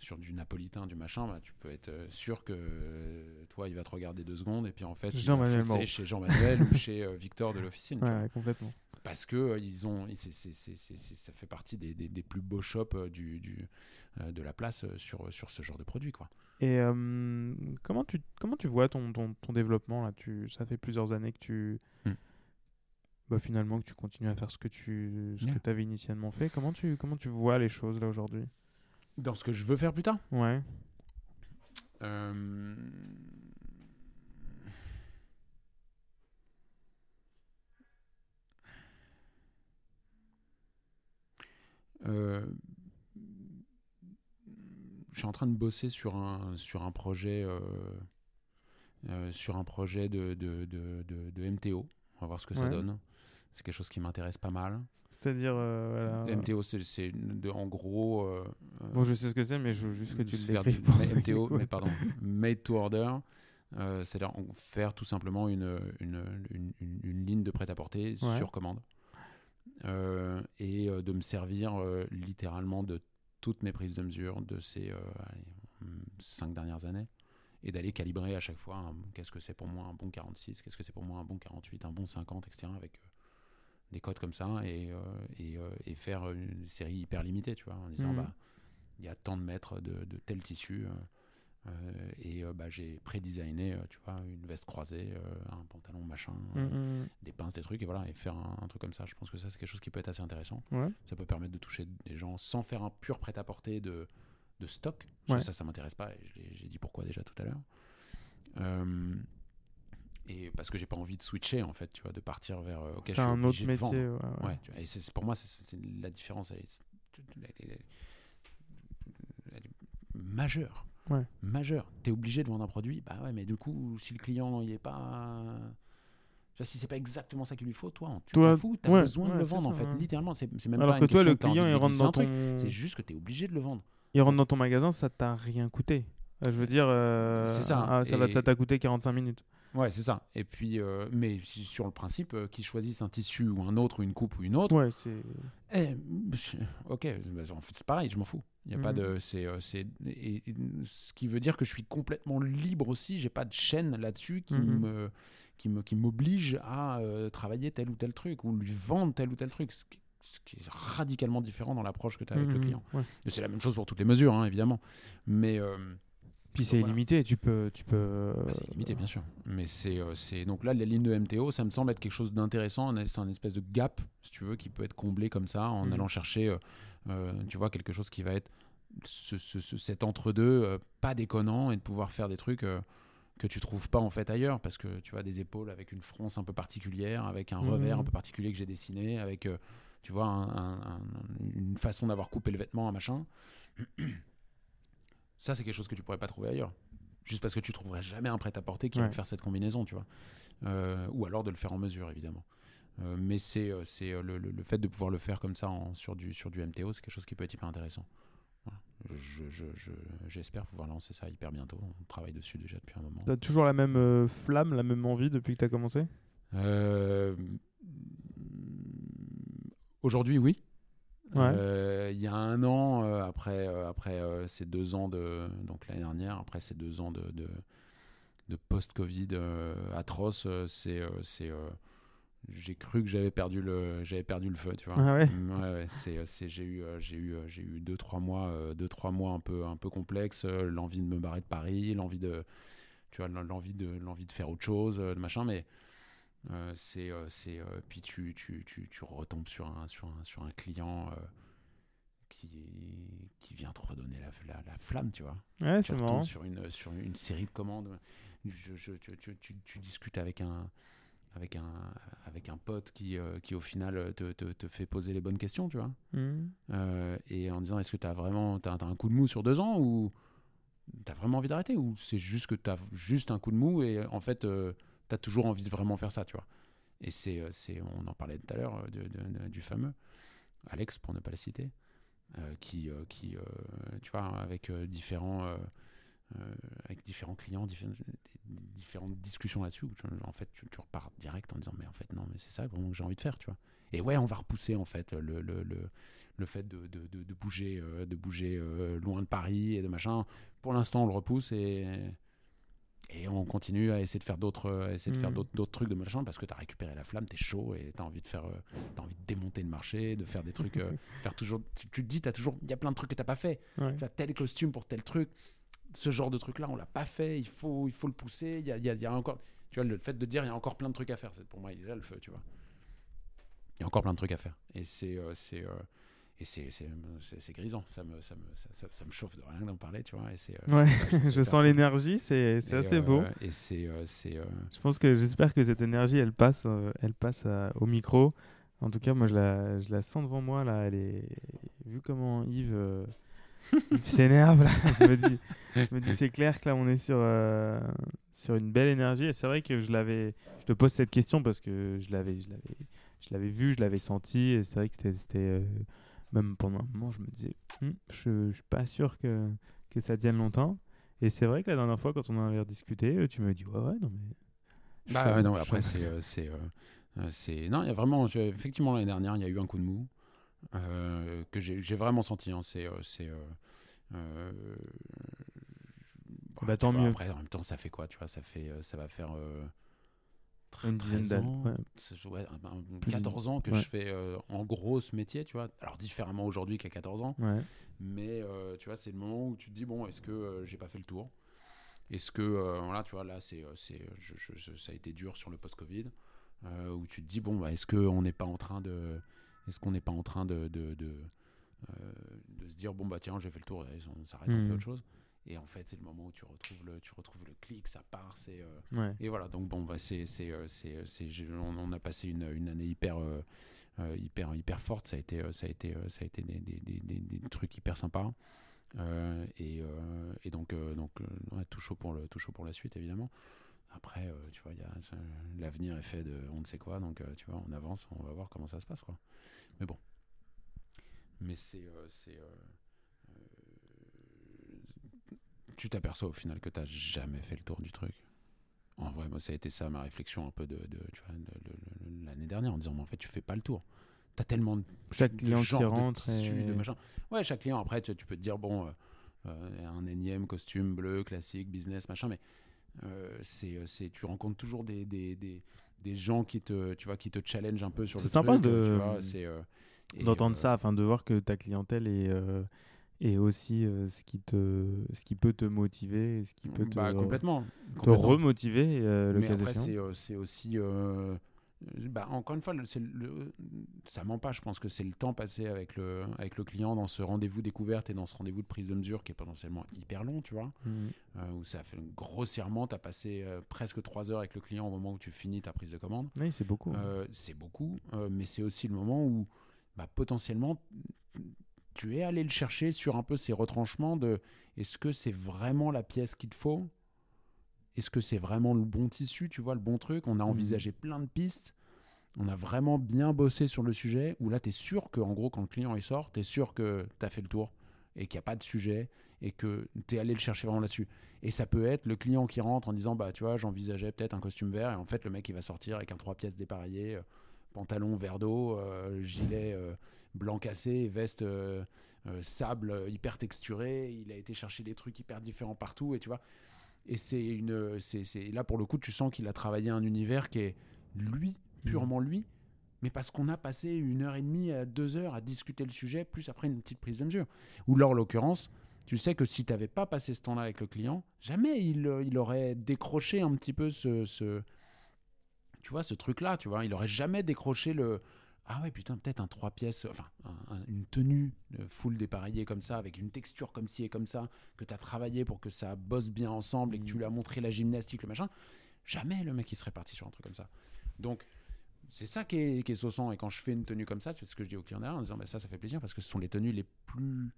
sur du napolitain du machin bah, tu peux être sûr que toi il va te regarder deux secondes et puis en fait il va chez Jean-Manuel ou chez Victor de l'officine ouais, complètement parce que euh, ils ont, ça fait partie des, des, plus beaux shops euh, du, du euh, de la place sur, sur ce genre de produit. Quoi. Et comment, tu, comment tu vois ton, ton, ton, développement là? Tu, Ça fait plusieurs années que tu. Hmm. Bah, finalement, que tu continues à faire ce que tu ce que avais initialement fait. Comment tu, comment tu vois les choses là aujourd'hui? Dans ce que je veux faire plus tard? Ouais. Euh, je suis en train de bosser sur un, sur un projet, euh, euh, sur un projet de, de, de, de, MTO. On va voir ce que ça donne. C'est quelque chose qui m'intéresse pas mal. C'est-à-dire. MTO, c'est en gros. bon, je sais ce que c'est, mais je veux juste que tu le décrives. MTO, mais pardon. Made to order. C'est-à-dire faire tout simplement une, une, une, une ligne de prêt-à-porter sur commande. Euh, et euh, de me servir euh, littéralement de toutes mes prises de mesure de ces cinq dernières années et d'aller calibrer à chaque fois qu'est-ce que c'est pour moi un bon 46, qu'est-ce que c'est pour moi un bon 48, un bon 50, etc. avec des codes comme ça et, et, et, faire une série hyper limitée, tu vois, en disant mmh. bah il y a tant de mètres de, de tel tissu. Euh, et euh, bah, j'ai pré-designé, euh, tu vois, une veste croisée, un pantalon machin, mm, mm, mm. des pinces, des trucs, et voilà, et faire un, truc comme ça. Je pense que ça, c'est quelque chose qui peut être assez intéressant. Ça peut permettre de toucher des gens sans faire un pur prêt-à-porter de, de stock. ça, ça m'intéresse pas, j'ai dit pourquoi déjà tout à l'heure. et parce que j'ai pas envie de switcher en fait, tu vois, de partir vers. c'est un autre métier. Ouais, et c'est, pour moi, c'est, la différence, elle est majeure ouais. majeur. Tu es obligé de vendre un produit, bah ouais, mais du coup, si le client n'y est pas. Si c'est pas exactement ça qu'il lui faut, toi, tu t'en fous, tu as besoin de le vendre en fait. Littéralement, c'est même Alors pas que une toi, le client, il rentre dans ton. C'est juste que tu es obligé de le vendre. Il rentre dans ton magasin, ça t'a rien coûté. Je veux dire, euh, ça. Ah, ça t'a coûté 45 minutes. Ouais, c'est ça. Et puis, euh, mais sur le principe, euh, qu'ils choisissent un tissu ou un autre, ou une coupe ou une autre. Ouais, c'est. Eh, ok, en fait, c'est pareil, je m'en fous. Il y a pas mhm. de, c'est, euh, ce qui veut dire que je suis complètement libre aussi. J'ai pas de chaîne là-dessus qui mhm. me, qui me, qui m'oblige à travailler tel ou tel truc ou lui vendre tel ou tel truc. Ce qui, est radicalement différent dans l'approche que tu as avec le mhm. client. C'est la même chose pour toutes les mesures, hein, évidemment. Mais puis c'est illimité, tu peux. Tu peux... Bah, c'est illimité, bien sûr. Mais c'est, euh, c'est. Donc là, la ligne de MTO, ça me semble être quelque chose d'intéressant. C'est un espèce de gap, si tu veux, qui peut être comblé comme ça, en mhm. allant chercher, euh, euh, tu vois, quelque chose qui va être ce, ce, cet entre-deux, pas déconnant, et de pouvoir faire des trucs que tu trouves pas en fait ailleurs. Parce que tu vois, des épaules avec une fronce un peu particulière, avec un revers mhm. un peu particulier que j'ai dessiné, avec, tu vois, une façon d'avoir coupé le vêtement, un machin. Ça, c'est quelque chose que tu pourrais pas trouver ailleurs. Juste parce que tu trouverais jamais un prêt-à-porter qui va faire cette combinaison, tu vois. Euh, ou alors de le faire en mesure, évidemment. Euh, mais c'est euh, c'est le, le, fait de pouvoir le faire comme ça en, sur, du, sur du MTO, c'est quelque chose qui peut être hyper intéressant. J'espère je, je, pouvoir lancer ça hyper bientôt. On travaille dessus déjà depuis un moment. Tu as toujours la même flamme, la même envie depuis que tu as commencé Aujourd'hui, oui. Ouais. Il y a un an, euh, après, euh, après euh, ces deux ans de. Donc l'année dernière, après ces deux ans de, de, de post-Covid euh, atroce, euh, c'est. euh, c'est euh, j'ai cru que j'avais perdu le j'avais perdu le feu tu vois Ah ouais Mm, ouais, c'est euh, c'est j'ai eu euh, j'ai eu euh, j'ai eu deux trois mois euh, deux trois mois un peu un peu complexes euh, l'envie de me barrer de Paris l'envie de tu vois l'envie de l'envie de faire autre chose euh, de machin mais euh, c'est euh, c'est euh, puis tu, tu, tu, tu retombes sur un sur un sur un client euh, qui qui vient te redonner la, la, la flamme tu vois Ouais, tu c'est marrant. sur une sur une série de commandes Je- je- tu, tu, tu, tu discutes avec un avec un avec un pote qui euh, qui au final te, te, te fait poser les bonnes questions tu vois. Euh, et en disant est-ce que tu as vraiment t'as, t'as un coup de mou sur deux ans ou tu as vraiment envie d'arrêter ou c'est juste que tu as juste un coup de mou et en fait tu as toujours envie de vraiment faire ça tu vois. Et c'est, euh, on en parlait tout à l'heure euh, du fameux Alex pour ne pas le citer euh, qui qui tu vois avec différents avec différents clients différentes, discussions là-dessus en fait tu, repars direct en disant mais en fait non mais c'est ça vraiment que j'ai envie de faire tu vois. Et ouais on va repousser en fait le, le, le, le fait de, de, de, bouger de bouger loin de Paris et de machin. Pour l'instant on le repousse et et on continue à essayer de faire d'autres à essayer de faire Mhm. d'autres, trucs de machin parce que tu as récupéré la flamme t'es chaud et t'as envie de faire euh, t'as envie de démonter le marché de faire des trucs euh, faire toujours tu, tu te dis t'as toujours il y a plein de trucs que t'as pas fait Ouais. tu as tel costume pour tel truc. Ce genre de truc là, on l'a pas fait. Il faut, il faut le pousser. Il y a, y a- y a encore, tu vois, le fait de dire il y a encore plein de trucs à faire, c'est pour moi il est là le feu, tu vois. Il y a encore plein de trucs à faire. Et c'est, euh, c'est, euh, et c'est, grisant. Ça me, ça me, ça, ça- ça me chauffe de rien d'en parler, tu vois. Et c'est, euh, Ouais, je sens l'énergie, c'est assez euh, beau. Et c'est, euh, euh, Je pense que j'espère que cette énergie, elle passe, elle passe au micro. En tout cas, moi, je la, je la sens devant moi là. Elle est vu comment Yves, euh, Yves s'énerve là. je me dis, je me dis, c'est clair que là, on est sur sur une belle énergie. Et c'est vrai que je l'avais. Je te pose cette question parce que je l'avais, je l'avais, je l'avais vu, je l'avais senti. Et c'est vrai que c'était, même pendant un moment, je me disais, Hum, je, je suis pas sûr que que ça tienne longtemps. Et c'est vrai que la dernière fois, quand on en avait rediscuté, euh, tu me dis, ouais, ouais, non mais. Bah non, après, c'est. euh, euh, euh, non, il y a vraiment. je- Effectivement, l'année dernière, il y a eu un coup de mou euh, que j'ai vraiment senti. hein, c'est. euh, Bah, tant vois, mieux. Après, en même temps, ça fait quoi Tu vois, ça, fait, ça va faire. Euh, Une dizaine 13 d'années. ans, ouais. ouais, 14 que ouais. je fais euh, en gros ce métier, tu vois. Alors, différemment aujourd'hui qu'à 14 ans. Mais euh, tu vois, c'est le moment où tu te dis bon, est-ce que euh, j'ai pas fait le tour? Est-ce que voilà, tu vois, là, c'est, c'est, je- je- je- ça a été dur sur le post-Covid, où tu te dis bon, bah, est-ce qu'on n'est pas en train de, est-ce qu'on n'est pas en train de, de, de, de se dire bon bah tiens, j'ai fait le tour, on s'arrête, on fait autre chose? Et en fait, c'est le moment où tu retrouves le, tu retrouves le clic, ça part, c'est euh, Ouais. et voilà, donc bon, bah, c'est, c'est, euh, c'est, euh, on, on a passé une, une année hyper, euh, hyper, hyper forte. Ça a été, ça a été, ça a été des, des, des, des- trucs hyper sympas. Euh, et, et donc, donc ouais, tout chaud pour le, tout chaud pour la suite, évidemment. Après, tu vois, l'avenir est fait de on ne sait quoi, donc tu vois, on avance, on va voir comment ça se passe, quoi. Mais bon, mais c'est, c'est, tu t'aperçois au final que tu n'as jamais fait le tour du truc. En vrai, moi, ça a été ça ma réflexion un peu de, l'année dernière en disant, mais en fait, tu fais pas le tour. T'as tellement de Chaque client qui rentre tissus, et- de machin. Ouais, chaque client. Après, tu, tu peux te dire bon, euh, euh, un énième costume bleu classique, business, machin, mais euh, c'est, euh, c'est, tu rencontres toujours des, des, des, des gens qui te, tu vois, qui te challenge un peu sur C'est le sympa truc, de- c'est, et, D'entendre ça, afin de voir que ta clientèle est, est aussi euh, ce, qui te, ce qui peut te motiver, et ce qui peut te, bah, complètement. te complètement. remotiver euh, le mais cas après, échéant. c'est, euh, c'est aussi. euh, bah, encore une fois, le- c'est le, ça ment pas. Je pense que c'est le temps passé avec le, avec le client dans ce rendez-vous découverte et dans ce rendez-vous de prise de mesure qui est potentiellement hyper long, tu vois. Euh, où ça fait grossièrement, tu as passé presque trois heures avec le client au moment où tu finis ta prise de commande. Oui, c'est beaucoup. hein. C'est beaucoup, mais c'est aussi le moment où bah, potentiellement tu es allé le chercher sur un peu ces retranchements de est-ce que c'est vraiment la pièce qu'il te faut? Est-ce que c'est vraiment le bon tissu, tu vois, le bon truc? On a envisagé plein de pistes, on a vraiment bien bossé sur le sujet, où là, tu es sûr que, en gros, quand le client il sort, tu es sûr que tu as fait le tour et qu'il n'y a pas de sujet et que tu es allé le chercher vraiment là-dessus. Et ça peut être le client qui rentre en disant bah tu vois j'envisageais peut-être un costume vert et en fait le mec il va sortir avec un trois pièces dépareillé, euh, pantalon vert d'eau, euh, gilet euh, blanc cassé, veste euh, sable hyper texturé. Il a été chercher des trucs hyper différents partout, et tu vois. Et c'est une, c'est là pour le coup, tu sens qu'il a travaillé un univers qui est lui, purement lui, mais parce qu'on a passé une heure et demie à deux heures à discuter le sujet, plus après une petite prise de mesure. Ou en l'occurrence, tu sais que si tu n'avais pas passé ce temps-là avec le client, jamais il, il aurait décroché un petit peu ce, ce- tu vois, ce truc-là, tu vois. Il aurait jamais décroché le ah ouais putain peut-être un trois pièces, enfin un- un- une tenue euh, full dépareillée comme ça, avec une texture comme ci et comme ça, que tu as travaillé pour que ça bosse bien ensemble et que tu Mhm. lui as montré la gymnastique, le machin. Jamais le mec il serait parti sur un truc comme ça. Donc c'est ça qui est, qui est sauçant. Et quand je fais une tenue comme ça, tu sais ce que je dis au client derrière en disant bah, ça, ça fait plaisir parce que ce sont les tenues les plus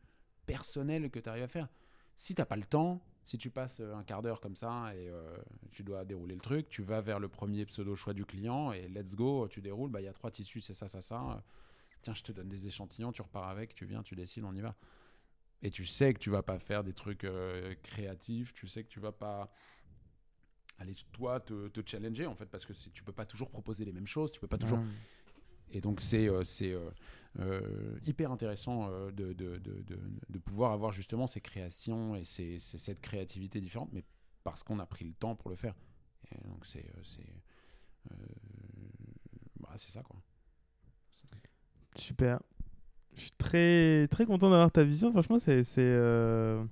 personnelles que tu arrives à faire. Si t'as pas le temps, si tu passes euh, un quart d'heure comme ça et euh, tu dois dérouler le truc, tu vas vers le premier pseudo choix du client et let's go, tu déroules. Bah il y a trois tissus, c'est ça, ça, ça. Euh, Tiens, je te donne des échantillons, tu repars avec, tu viens, tu décides, on y va. Et tu sais que tu vas pas faire des trucs créatifs, tu sais que tu vas pas aller toi te, challenger en fait parce que tu peux pas toujours proposer les mêmes choses, tu peux pas toujours. Et donc c'est euh, euh, euh, hyper intéressant de, de, de, pouvoir avoir justement ces créations et ces, ces- cette créativité différente, mais parce qu'on a pris le temps pour le faire. Et donc c'est bah, c'est ça quoi. Super. Je suis très, très content d'avoir ta vision. Franchement, c'est. c'est, euh,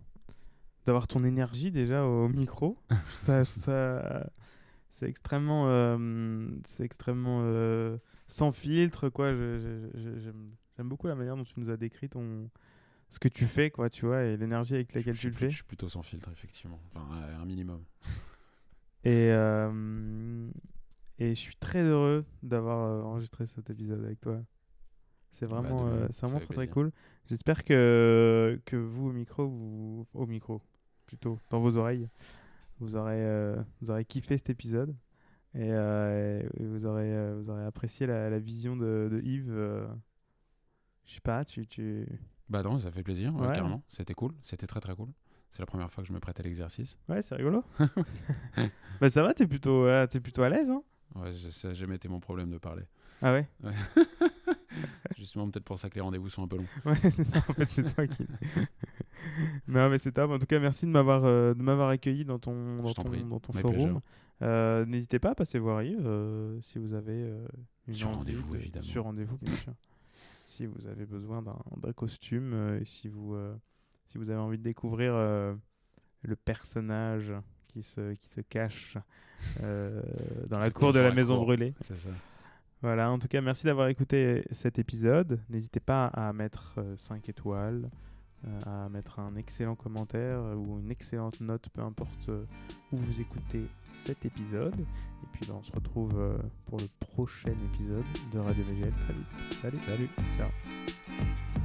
D'avoir ton énergie déjà au micro. ça, ça, c'est extrêmement. euh, C'est extrêmement. euh, Sans filtre, quoi. J'aime beaucoup la manière dont tu nous as décrit ton. Ce que tu fais, quoi, tu vois, et l'énergie avec laquelle je, tu le fais. je suis plutôt sans filtre effectivement, enfin un minimum. Et, euh, et je suis très heureux d'avoir enregistré cet épisode avec toi. C'est Bah, vraiment, c'est vraiment très très cool. J'espère que, que vous au micro, vous, au micro, plutôt dans vos oreilles, vous aurez, euh, vous aurez kiffé cet épisode et, euh, et vous aurez, euh, vous aurez apprécié la, la vision de, de Yves. je sais pas, tu, tu... Bah non, ça fait plaisir, ouais, Ouais. carrément. C'était cool, c'était très très cool. C'est la première fois que je me prête à l'exercice. ouais, c'est rigolo. bah ça va, t'es plutôt, euh, t'es plutôt à l'aise, hein Ouais, ça n'a jamais été mon problème de parler. Ah ouais. Justement, peut-être pour ça que les rendez-vous sont un peu longs. Ouais, c'est ça, en fait, c'est toi qui. non, mais c'est top. En tout cas, merci de m'avoir euh, de m'avoir accueilli dans ton, dans ton, dans ton showroom. Euh, N'hésitez pas à passer voir Yves euh, si vous avez une Sur rendez-vous, de- évidemment. Sur rendez-vous, bien sûr. Si vous avez besoin d'un costume et si vous, si vous avez envie de découvrir le personnage qui se, qui se cache dans la cour de la la maison cour. brûlée. C'est ça. Voilà, en tout cas, merci d'avoir écouté cet épisode. N'hésitez pas à mettre 5 étoiles, à mettre un excellent commentaire euh, ou une excellente note, peu importe euh, où vous écoutez cet épisode. Et puis, ben, on se retrouve euh, pour le prochain épisode de Radio VGL très vite. Salut Salut. Ciao